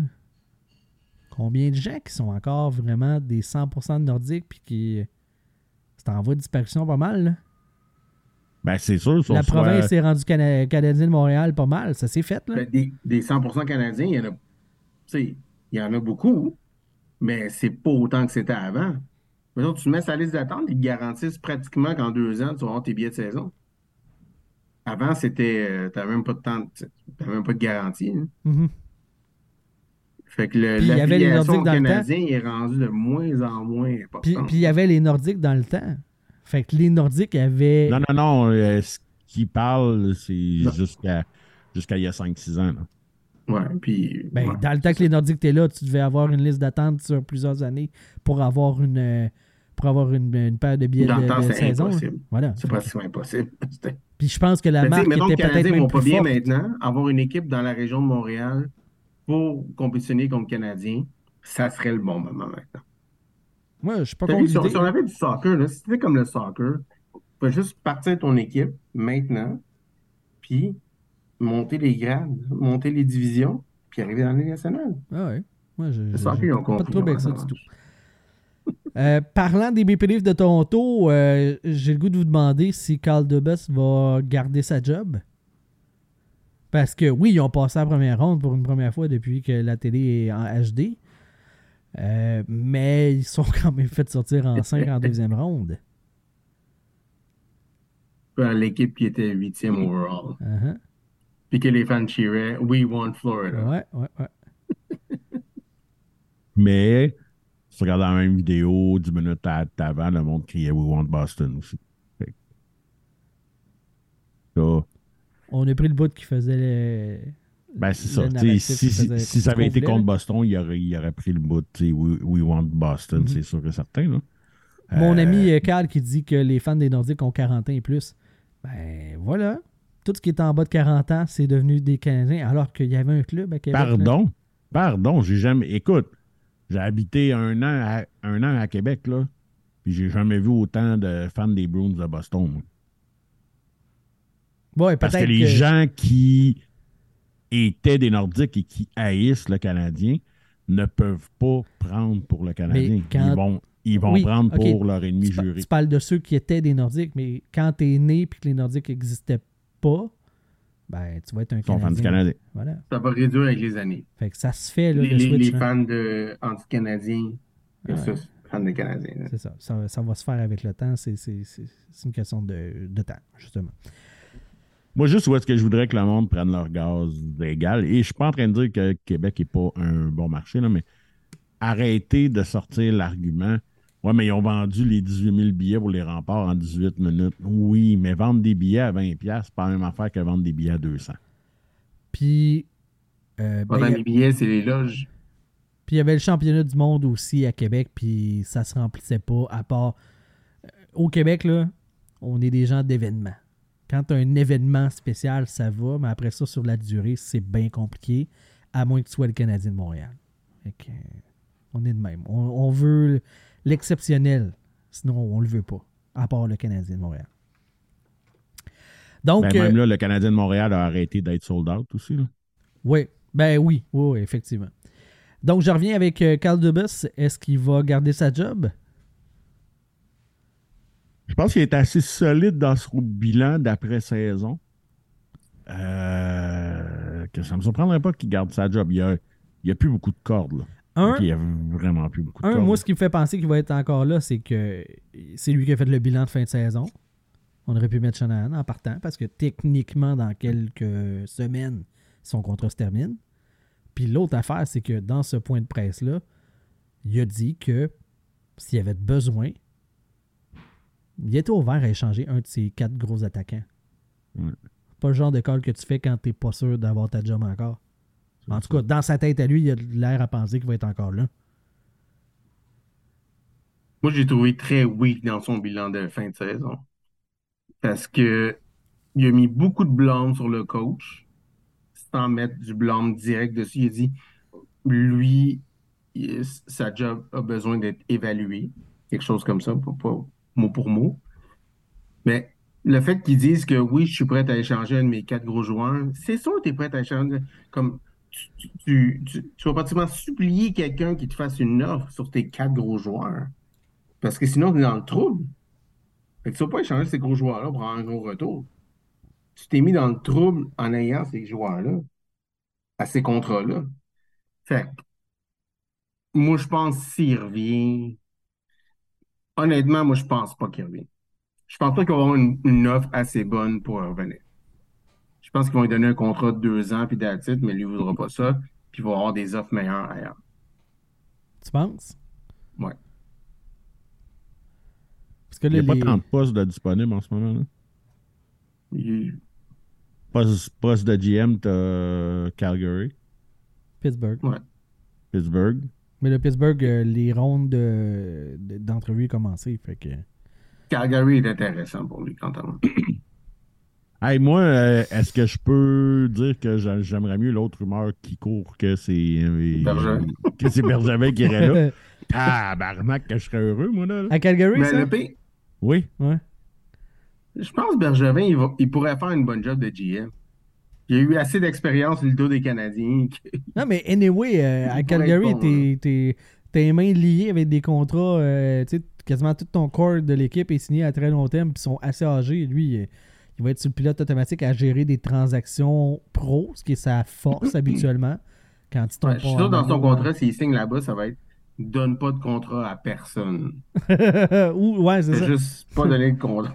Speaker 1: combien de gens qui sont encore vraiment des 100% de nordiques, puis qui. C'est en voie de disparition pas mal, là?
Speaker 2: Ben, c'est sûr.
Speaker 1: La
Speaker 2: soit-
Speaker 1: province est rendue Cana- Canadien de Montréal pas mal. Ça s'est fait, là.
Speaker 5: Ben, Des, des 100% canadiens, il y en a. Tu sais, il y en a beaucoup, mais c'est pas autant que c'était avant. Maintenant, tu mets sa liste d'attente, ils te garantissent pratiquement qu'en deux ans, tu vas avoir tes billets de saison. Avant, c'était. euh, T'avais même pas de temps. de- T'avais même pas de garantie. hein.
Speaker 1: Mhm.
Speaker 5: Fait que le-
Speaker 1: Puis il y avait les
Speaker 5: l'affiliation
Speaker 1: Nordiques
Speaker 5: au
Speaker 1: dans le
Speaker 5: Canadien est rendue de moins en moins
Speaker 1: Puis
Speaker 5: importante.
Speaker 1: puis il y avait les Nordiques dans le temps. Fait que les Nordiques avaient.
Speaker 2: Non, non, non. euh, ce qu'il parle, c'est jusqu'à jusqu'à il y a 5-6 ans. là.
Speaker 5: Ouais, puis.
Speaker 1: Ben,
Speaker 5: ouais.
Speaker 1: Dans le temps que les Nordiques étaient là, tu devais avoir une liste d'attente sur plusieurs années pour avoir une euh, pour avoir une, une paire de billets
Speaker 5: Dans
Speaker 1: de,
Speaker 5: temps,
Speaker 1: de
Speaker 5: c'est
Speaker 1: saison.
Speaker 5: impossible.
Speaker 1: Voilà.
Speaker 5: C'est pratiquement impossible.
Speaker 1: Puis je pense que la
Speaker 5: Mais
Speaker 1: marque
Speaker 5: mettons
Speaker 1: était
Speaker 5: les
Speaker 1: peut-être
Speaker 5: Canadiens
Speaker 1: même
Speaker 5: vont pas bien
Speaker 1: forte.
Speaker 5: maintenant. Avoir une équipe dans la région de Montréal pour compétitionner contre Canadiens, ça serait le bon moment maintenant.
Speaker 1: Moi, je suis pas contre
Speaker 5: si on,
Speaker 1: l'idée.
Speaker 5: si on avait du soccer, là, si c'était comme le soccer, tu peux juste partir ton équipe maintenant, puis monter les grades, monter les divisions, puis arriver dans la Ligue nationale.
Speaker 1: Ah ouais. Moi, je,
Speaker 5: Le soccer, ils ont
Speaker 1: pas trouble avec ça du tout. Euh, parlant des Leafs de Toronto, euh, j'ai le goût de vous demander si Carl Dubas va garder sa job. Parce que oui, ils ont passé la première ronde pour une première fois depuis que la télé est en HD. Euh, mais ils sont quand même fait sortir en 5 en deuxième ronde.
Speaker 5: L'équipe qui était huitième overall.
Speaker 1: Uh-huh.
Speaker 5: Puis que les fans cheeraient, We want Florida.
Speaker 1: Ouais, ouais, ouais.
Speaker 2: Mais, tu regardes la même vidéo, 10 minutes à- avant, le monde criait We want Boston aussi.
Speaker 1: On a pris le bout qui faisait le.
Speaker 2: Ben, c'est ça. Si, ça avait été
Speaker 1: voulait,
Speaker 2: contre
Speaker 1: là.
Speaker 2: Boston, il aurait, il aurait pris le bout. We, we want Boston,
Speaker 1: Mhm.
Speaker 2: c'est sûr et certain. Là.
Speaker 1: Mon
Speaker 2: Euh,
Speaker 1: ami euh, Carl qui dit que les fans des Nordiques ont 40 ans et plus. Ben voilà. Tout ce qui est en bas de 40 ans, c'est devenu des Canadiens, alors qu'il y avait un club à Québec. là.
Speaker 2: Pardon? Pardon, j'ai jamais. Écoute, j'ai habité un an à, un an à Québec, là. Puis j'ai jamais vu autant de fans des Bruins de Boston. moi.
Speaker 1: Ouais,
Speaker 2: Parce que les
Speaker 1: que-
Speaker 2: gens qui étaient des Nordiques et qui haïssent le Canadien ne peuvent pas prendre pour le Canadien.
Speaker 1: quand-
Speaker 2: Ils vont, ils vont
Speaker 1: Oui,
Speaker 2: prendre pour leur ennemi
Speaker 1: tu,
Speaker 2: juré.
Speaker 1: tu parles de ceux qui étaient des Nordiques, mais quand t'es né et que les Nordiques n'existaient pas, ben tu vas être un Canadien.
Speaker 2: du Canadien.
Speaker 1: Voilà.
Speaker 5: Ça va réduire avec les années.
Speaker 1: Fait que ça se fait, là,
Speaker 5: Les,
Speaker 1: le
Speaker 5: les-
Speaker 1: switch.
Speaker 5: les
Speaker 1: là.
Speaker 5: fans de anti-canadiens versus fans de Canadiens.
Speaker 1: C'est ça. ça. ça va se faire avec le temps. C'est une question de, de temps, justement.
Speaker 2: Moi, juste où est-ce que je voudrais que le monde prenne leur gaz égal. Et je suis pas en train de dire que Québec n'est pas un bon marché, là, mais arrêtez de sortir l'argument Ouais, mais ils ont vendu les 18 000 billets pour les remparts en 18 minutes. Oui, mais vendre des billets à 20$, c'est pas la même affaire que vendre des billets à 200.
Speaker 1: Puis, euh, ben,
Speaker 5: les billets, c'est les loges.
Speaker 1: puis il y avait le championnat du monde aussi à Québec, puis ça se remplissait pas, à part... euh, Au Québec, là, on est des gens d'événements. Quand tu as un événement spécial, ça va, mais après ça, sur la durée, c'est bien compliqué, à moins que tu sois le Canadien de Montréal. Fait que, euh, on est de même. On, on veut l'exceptionnel, sinon on le veut pas, à part le Canadien de Montréal. Donc,
Speaker 2: Ben, même
Speaker 1: euh,
Speaker 2: là, le Canadien de Montréal a arrêté d'être sold out aussi. là.
Speaker 1: oui, ben oui, oui, oui, effectivement. Donc, je reviens avec euh, Carl Dubus. Est-ce qu'il va garder sa job?
Speaker 2: Je pense qu'il est assez solide dans son bilan d'après-saison. Euh, que ça ne me surprendrait pas qu'il garde sa job. Il n'y a, il y a plus beaucoup de cordes. Là.
Speaker 1: Un,
Speaker 2: Il y a vraiment plus beaucoup de
Speaker 1: un moi, ce qui me fait penser qu'il va être encore là, c'est que c'est lui qui a fait le bilan de fin de saison. On aurait pu mettre Shanahan en partant parce que techniquement, dans quelques semaines, son contrat se termine. Puis l'autre affaire, c'est que dans ce point de presse-là, il a dit que s'il y avait besoin, il était ouvert à échanger un de ses quatre gros attaquants.
Speaker 2: Ouais.
Speaker 1: Pas le genre de call que tu fais quand tu n'es pas sûr d'avoir ta job encore. En tout cas, dans sa tête à lui, il a l'air à penser qu'il va être encore là.
Speaker 5: Moi, j'ai trouvé très weak dans son bilan de fin de saison. Parce que il a mis beaucoup de blâme sur le coach, sans mettre du blâme direct dessus. Il a dit, lui, sa job a besoin d'être évalué. Quelque chose comme ça, pas mot pour mot. Mais le fait qu'ils disent que oui, je suis prêt à échanger un de mes quatre gros joueurs, c'est sûr que tu es prêt à échanger. Comme tu, tu, tu, vas pratiquement supplier quelqu'un qui te fasse une offre sur tes quatre gros joueurs. Parce que sinon, tu es dans le trouble. Fait que tu ne vas pas échanger ces gros joueurs-là pour avoir un gros retour. Tu t'es mis dans le trouble en ayant ces joueurs-là, à ces contrats-là. Fait que, moi, je pense s'il revient. Honnêtement, moi, je pense pas qu'il revient. Je pense pas qu'il va avoir une offre assez bonne pour revenir. Je pense qu'ils vont lui donner un contrat de deux ans, puis d'attitude, mais lui, il ne voudra pas ça. Puis il va avoir des offres meilleures ailleurs.
Speaker 1: Tu penses?
Speaker 5: Ouais.
Speaker 1: Parce que
Speaker 2: Il n'y a pas
Speaker 1: les-
Speaker 2: tant de postes de disponibles en ce moment. Là.
Speaker 5: Il-
Speaker 2: Poste, poste de GM, tu Calgary,
Speaker 1: Pittsburgh.
Speaker 5: Ouais.
Speaker 2: Pittsburgh.
Speaker 1: Mais le Pittsburgh, euh, les rondes de- de- d'entrevue ont commencé. Fait que...
Speaker 5: Calgary est intéressant pour lui, quant à moi.
Speaker 2: Hey, moi, euh, est-ce que je peux dire que j'a- j'aimerais mieux l'autre rumeur qui court que c'est euh,
Speaker 5: Bergevin.
Speaker 2: que c'est Bergevin qui irait là? Ah, barnac, que je serais heureux, moi, là.
Speaker 1: à Calgary,
Speaker 5: Mais
Speaker 1: ça?
Speaker 5: le
Speaker 2: Oui.
Speaker 1: Ouais.
Speaker 5: Je pense que Bergevin, il, va- il pourrait faire une bonne job de GM. Il a eu assez d'expérience sur le dos des Canadiens. que-
Speaker 1: Non, mais anyway, euh, à Calgary, t'es- t'es- mains liées avec des contrats. euh, tu sais, quasiment tout ton corps de l'équipe est signé à très long terme, puis ils sont assez âgés. Lui, il va être sur le pilote automatique à gérer des transactions pro, ce qui est sa force habituellement. Quand il tombe
Speaker 5: Ouais, je suis sûr dans son contrat, s'il signe là-bas, ça va être donne pas de contrat à personne.
Speaker 1: Ou, ouais, c'est ça.
Speaker 5: juste pas donner de contrat.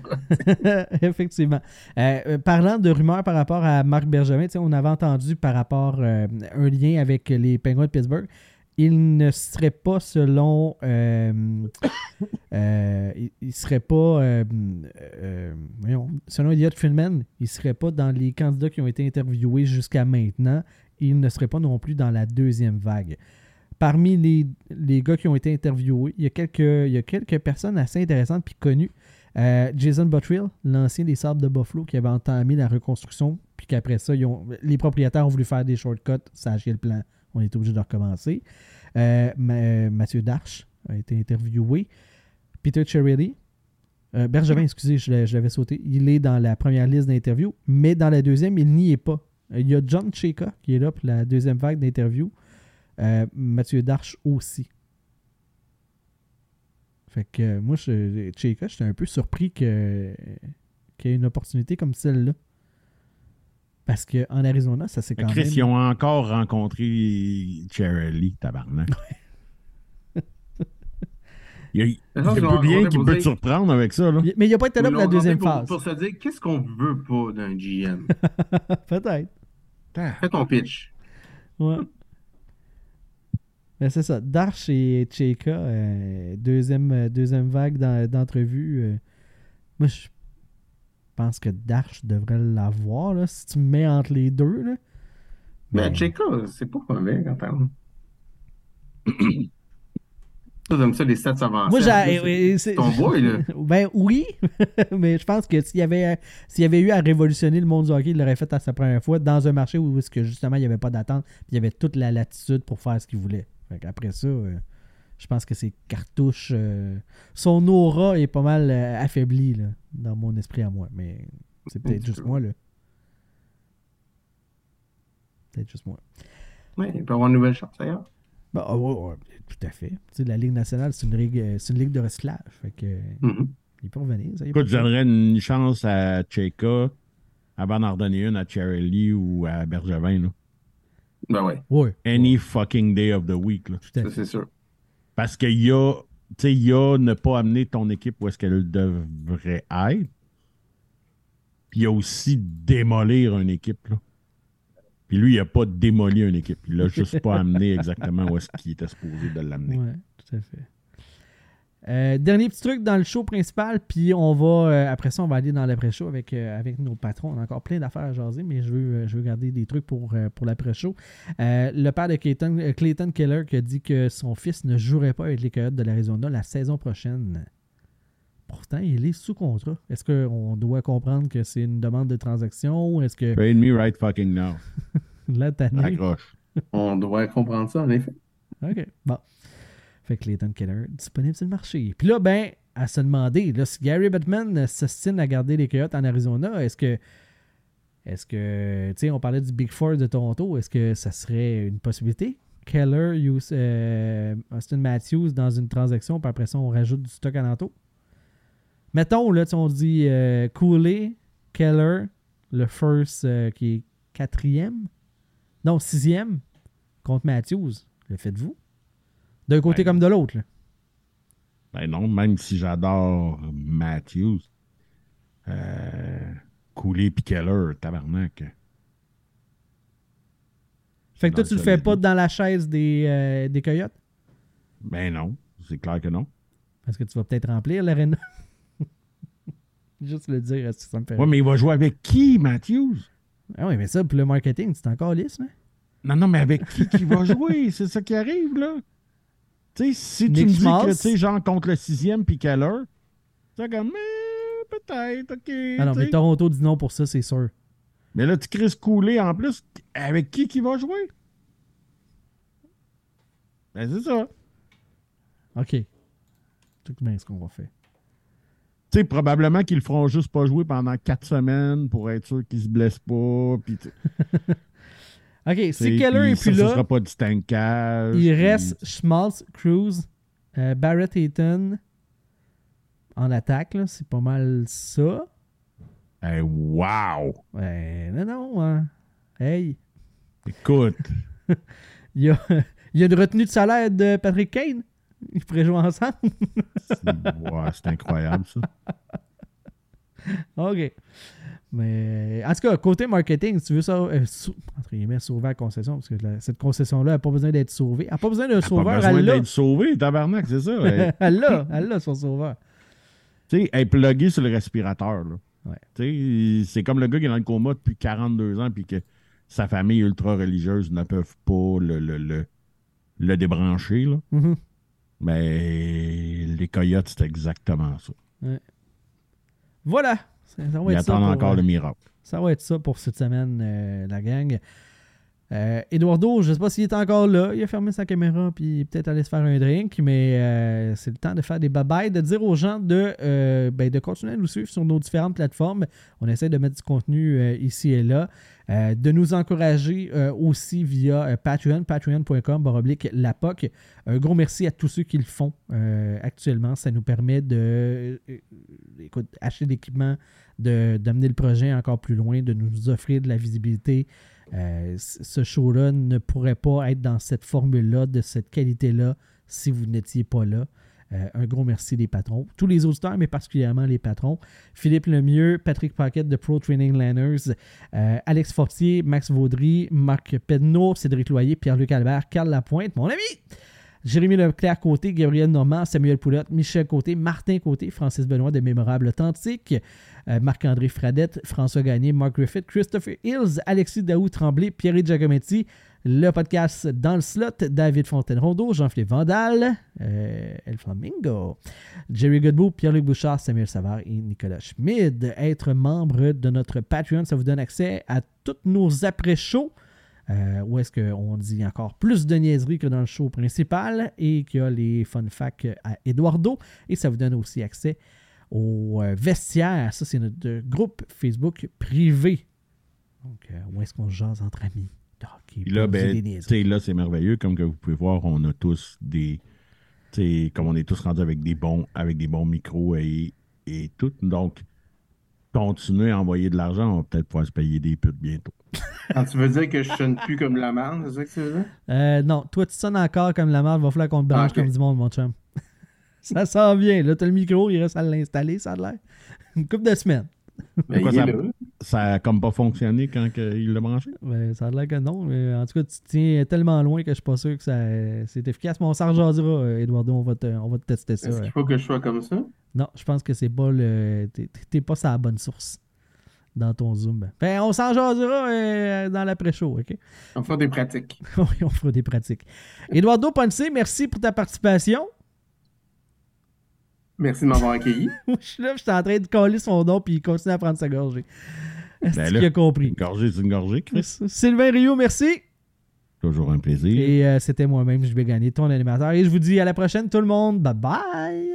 Speaker 1: Effectivement. Euh, euh, parlant de rumeurs par rapport à Marc Bergevin, on avait entendu par rapport euh, un lien avec les Penguins de Pittsburgh. Il ne serait pas selon. euh, euh, il, serait pas. euh, voyons, selon Elliot Friedman, il serait pas dans les candidats qui ont été interviewés jusqu'à maintenant. Il ne serait pas non plus dans la deuxième vague. Parmi les, les gars qui ont été interviewés, il y a quelques, il y a quelques personnes assez intéressantes puis connues. Jason Bottrill, l'ancien des Sables de Buffalo, qui avait entamé la reconstruction, puis qu'après ça, les propriétaires ont voulu faire des shortcuts, ça a le plan. On est obligé de recommencer. Euh, Ma- euh, Mathieu Darche a été interviewé. Peter Cherelli. euh, Bergevin, excusez, je l'avais sauté. Il est dans la première liste d'interviews, mais dans la deuxième, il n'y est pas. Euh, Il y a John Cheka qui est là pour la deuxième vague d'interviews. Euh, Mathieu Darche aussi. Fait que moi, je, Cheka, j'étais un peu surpris qu'il y ait une opportunité comme celle-là. Parce qu'en Arizona, ça c'est quand
Speaker 2: Chris,
Speaker 1: même...
Speaker 2: ils ont encore rencontré Cherry, tabarnak. Il y a, il y a
Speaker 5: rencontré
Speaker 2: qui
Speaker 5: pour
Speaker 2: peut te surprendre avec ça. Là.
Speaker 1: Mais il n'a pas été là pour la deuxième
Speaker 5: rentré
Speaker 1: phase.
Speaker 5: Pour, pour se dire, qu'est-ce qu'on veut pas d'un GM?
Speaker 1: Peut-être.
Speaker 5: Fais ton pitch.
Speaker 1: Ouais. Mais c'est ça. Darch et Cheka, euh, deuxième, euh, deuxième vague d'en- d'entrevues. euh, moi, je pense que Darch devrait l'avoir, là, si tu me mets entre les deux. Là.
Speaker 5: Mais Cheka, c'est pas mauvais quand même. T'aimes ça, les stats avancés.
Speaker 1: Moi,
Speaker 5: en
Speaker 1: j'ai.
Speaker 5: plus,
Speaker 1: euh,
Speaker 5: c'est Ton boy, là.
Speaker 1: Ben oui, mais je pense que s'il y avait, s'il y avait eu à révolutionner le monde du hockey, il l'aurait fait à sa première fois dans un marché où est-ce que justement il n'y avait pas d'attente, puis il y avait toute la latitude pour faire ce qu'il voulait. Fait Après ça, euh, je pense que ses cartouches, euh, son aura est pas mal euh, affaibli là, dans mon esprit à moi, mais c'est peut-être juste
Speaker 5: peu.
Speaker 1: moi là. Peut-être juste moi.
Speaker 5: Ouais, il peut avoir une nouvelle chance d'ailleurs.
Speaker 1: Bah, ah ouais, ouais, tout à fait. Tu sais, la Ligue nationale, c'est une ligue, euh, c'est une ligue de recyclage. Fait que,
Speaker 5: Mhm.
Speaker 1: il peut revenir. ça, pas
Speaker 2: Écoute, donnerais une chance à Cheka avant d'en redonner une à Cherry Lee ou à Bergevin. Là.
Speaker 5: Ben ouais,
Speaker 1: Ouais,
Speaker 2: Any fucking day of the week. Là.
Speaker 1: tout à
Speaker 5: ça
Speaker 1: fait.
Speaker 5: c'est sûr.
Speaker 2: Parce qu'il y a, y a ne pas amener ton équipe où est-ce qu'elle devrait être. Puis il y a aussi démolir une équipe. Là. Puis lui, il n'a pas démoli une équipe. Il l'a juste pas amené exactement où est-ce qu'il était supposé de l'amener.
Speaker 1: Ouais, tout à fait. Euh, dernier petit truc dans le show principal, puis on va, euh, après ça, on va aller dans l'après-show avec, euh, avec nos patrons. On a encore plein d'affaires à jaser, mais je veux, euh, je veux garder des trucs pour, euh, pour l'après-show. Euh, le père de Clayton, euh, Clayton Keller qui a dit que son fils ne jouerait pas avec les Coyotes de l'Arizona la saison prochaine. Pourtant, il est sous contrat. Est-ce qu'on doit comprendre que c'est une demande de transaction? Est-ce que
Speaker 2: Trade me right fucking now.
Speaker 1: là, t'as
Speaker 2: Accroche.
Speaker 5: On doit comprendre ça, en effet.
Speaker 1: OK. Bon. Fait que Clayton Keller disponible sur le marché. Puis là, ben, à se demander, là, si Gary Bettman s'ostine à garder les Coyotes en Arizona, est-ce que. Est-ce que. Tu sais, on parlait du Big Four de Toronto. Est-ce que ça serait une possibilité? Keller, euh, Austin Matthews dans une transaction, puis après ça, on rajoute du stock alentour? Mettons, là, on dit euh, Keller, le first euh, qui est quatrième? Non, sixième contre Matthews. Le faites-vous? D'un côté comme de l'autre.
Speaker 2: Ben non, même si j'adore Matthews, euh, et Keller, tabarnak.
Speaker 1: Fait que toi, tu le fais pas dans la chaise des, euh, des Coyotes?
Speaker 2: Ben non, c'est clair que non.
Speaker 1: Parce que tu vas peut-être remplir l'arena. Juste le dire, est-ce que ça me fait
Speaker 2: Ouais,
Speaker 1: rire?
Speaker 2: mais il va jouer avec qui, Matthews?
Speaker 1: Ah oui, mais ça, pour le marketing, c'est encore lisse, mais.
Speaker 2: Non, non, mais avec qui qui va jouer? C'est ça qui arrive, là. Tu sais, si tu me dis que, tu sais, genre contre le sixième puis Keller, c'est comme, mais peut-être, OK.
Speaker 1: Ah non,
Speaker 2: tu
Speaker 1: mais. Toronto dit non pour ça, c'est sûr.
Speaker 2: Mais là, tu Chris Cooley en plus, avec qui qui va jouer? Ben, c'est ça.
Speaker 1: OK. Tout bien ce qu'on va faire.
Speaker 2: Tu sais, probablement qu'ils le feront juste pas jouer pendant quatre semaines pour être sûr qu'ils se blessent pas. Puis, tu
Speaker 1: OK, si Keller est plus
Speaker 2: ça
Speaker 1: là,
Speaker 2: sera pas du tankage.
Speaker 1: il
Speaker 2: puis-
Speaker 1: reste Schmaltz, Cruz, euh, Barrett Hayton en attaque, là. C'est pas mal ça.
Speaker 2: Hey, wow!
Speaker 1: Ouais, non, non. hein. Hey,
Speaker 2: Écoute,
Speaker 1: il y a, il y a une retenue de salaire de Patrick Kane. Ils pourraient jouer ensemble.
Speaker 2: c'est ouais, c'est incroyable, ça.
Speaker 1: OK. Mais en tout cas, côté marketing, si tu veux ça, euh, entre guillemets, sauver la concession, parce que la- cette concession-là n'a pas besoin d'être sauvée. Elle n'a pas besoin d'un sauveur,
Speaker 2: besoin
Speaker 1: elle l'a.
Speaker 2: d'être sauvé, tabarnak, c'est ça.
Speaker 1: Elle l'a, elle l'a, son sauveur.
Speaker 2: Tu sais, être plugué sur le respirateur. Là.
Speaker 1: Ouais.
Speaker 2: Tu sais, c'est comme le gars qui est dans le coma depuis 42 ans puis que sa famille ultra-religieuse ne peuvent pas le, le, le, le débrancher. Là.
Speaker 1: Mhm.
Speaker 2: Mais les coyotes, c'est exactement ça.
Speaker 1: Voilà. Ça, ça va être ça pour,
Speaker 2: encore
Speaker 1: euh,
Speaker 2: le miracle.
Speaker 1: Ça va être ça pour cette semaine, euh, la gang. Euh, Eduardo, je ne sais pas s'il est encore là. Il a fermé sa caméra puis peut-être allé se faire un drink, mais euh, c'est le temps de faire des bye-bye, de dire aux gens de, euh, ben, de continuer à nous suivre sur nos différentes plateformes. On essaie de mettre du contenu euh, ici et là. Euh, de nous encourager euh, aussi via euh, Patreon, patreon.com, baroblique la POC. Un gros merci à tous ceux qui le font actuellement. Ça nous permet de écoute, acheter l'équipement, d'amener le projet encore plus loin, de nous offrir de la visibilité. Ce show-là ne pourrait pas être dans cette formule-là, de cette qualité-là, si vous n'étiez pas là. Euh, un gros merci des patrons. Tous les auditeurs, mais particulièrement les patrons. Philippe Lemieux, Patrick Paquette de Pro Training Lanners, euh, Alex Fortier, Max Vaudry, Marc Pedneau, Cédric Loyer, Pierre-Luc Albert, Carl Lapointe, mon ami! Jérémy Leclerc-Côté, Gabriel Normand, Samuel Poulotte, Michel Côté, Martin Côté, Francis Benoît de Mémorable Authentique, euh, Marc-André Fradette, François Gagné, Mark Griffith, Christopher Hills, Alexis Daou Tremblay, Pierre Giacometti, le podcast Dans le slot, David Fontaine-Rondeau, Jean-Philippe Vandal, euh, El Flamingo, Jerry Godbout, Pierre-Luc Bouchard, Samuel Savard et Nicolas Schmid. Être membre de notre Patreon, ça vous donne accès à tous nos après-shows. euh, où est-ce qu'on dit encore plus de niaiseries que dans le show principal et qu'il y a les fun facts à Eduardo. Et ça vous donne aussi accès au euh, vestiaire. Ça, c'est notre groupe Facebook privé. Donc, où est-ce qu'on jase entre amis? De hockey,
Speaker 2: Puis là, ben, là, c'est merveilleux. Comme que vous pouvez voir, on a tous des. tu sais, comme on est tous rendus avec des bons, avec des bons micros et, et tout. Donc, continuer à envoyer de l'argent, on va peut-être pouvoir se payer des putes bientôt.
Speaker 5: Quand tu veux dire que je sonne plus comme la merde, c'est ça que tu veux dire?
Speaker 1: Euh, non, toi, tu sonnes encore comme la merde. Va falloir qu'on te branche
Speaker 5: Ah,
Speaker 1: comme du monde, mon chum. ça s'en vient. Là, t'as le micro, il reste à l'installer, ça a l'air. Une couple de semaines.
Speaker 5: Ben,
Speaker 2: Pourquoi
Speaker 5: il est
Speaker 2: ça-
Speaker 5: là.
Speaker 2: Ça a comme pas fonctionné quand que il l'a branché?
Speaker 1: Ben, ça a l'air que non. Mais en tout cas, tu te tiens tellement loin que je suis pas sûr que ça, c'est efficace. Mais on s'en jasera, Eduardo. On va, te, on va te tester ça.
Speaker 5: Est-ce qu'il faut que je sois comme ça?
Speaker 1: Non, je pense que c'est pas le. T'es, t'es pas sa bonne source dans ton Zoom. Ben, on s'en jasera euh, dans l'après-show, OK?
Speaker 5: On fera des pratiques.
Speaker 1: oui, on fera des pratiques. Eduardo Ponce, merci pour ta participation.
Speaker 5: Merci de m'avoir accueilli.
Speaker 1: je suis là, je suis en train de coller son nom puis il continue à prendre sa gorgée. Est-ce
Speaker 2: Ben
Speaker 1: qu'il
Speaker 2: là,
Speaker 1: a compris?
Speaker 2: Une gorgée, c'est une gorgée, Chris.
Speaker 1: Sylvain Rio, merci.
Speaker 2: Toujours un plaisir.
Speaker 1: Et euh, c'était moi-même, je vais gagner ton animateur. Et je vous dis à la prochaine, tout le monde. Bye bye.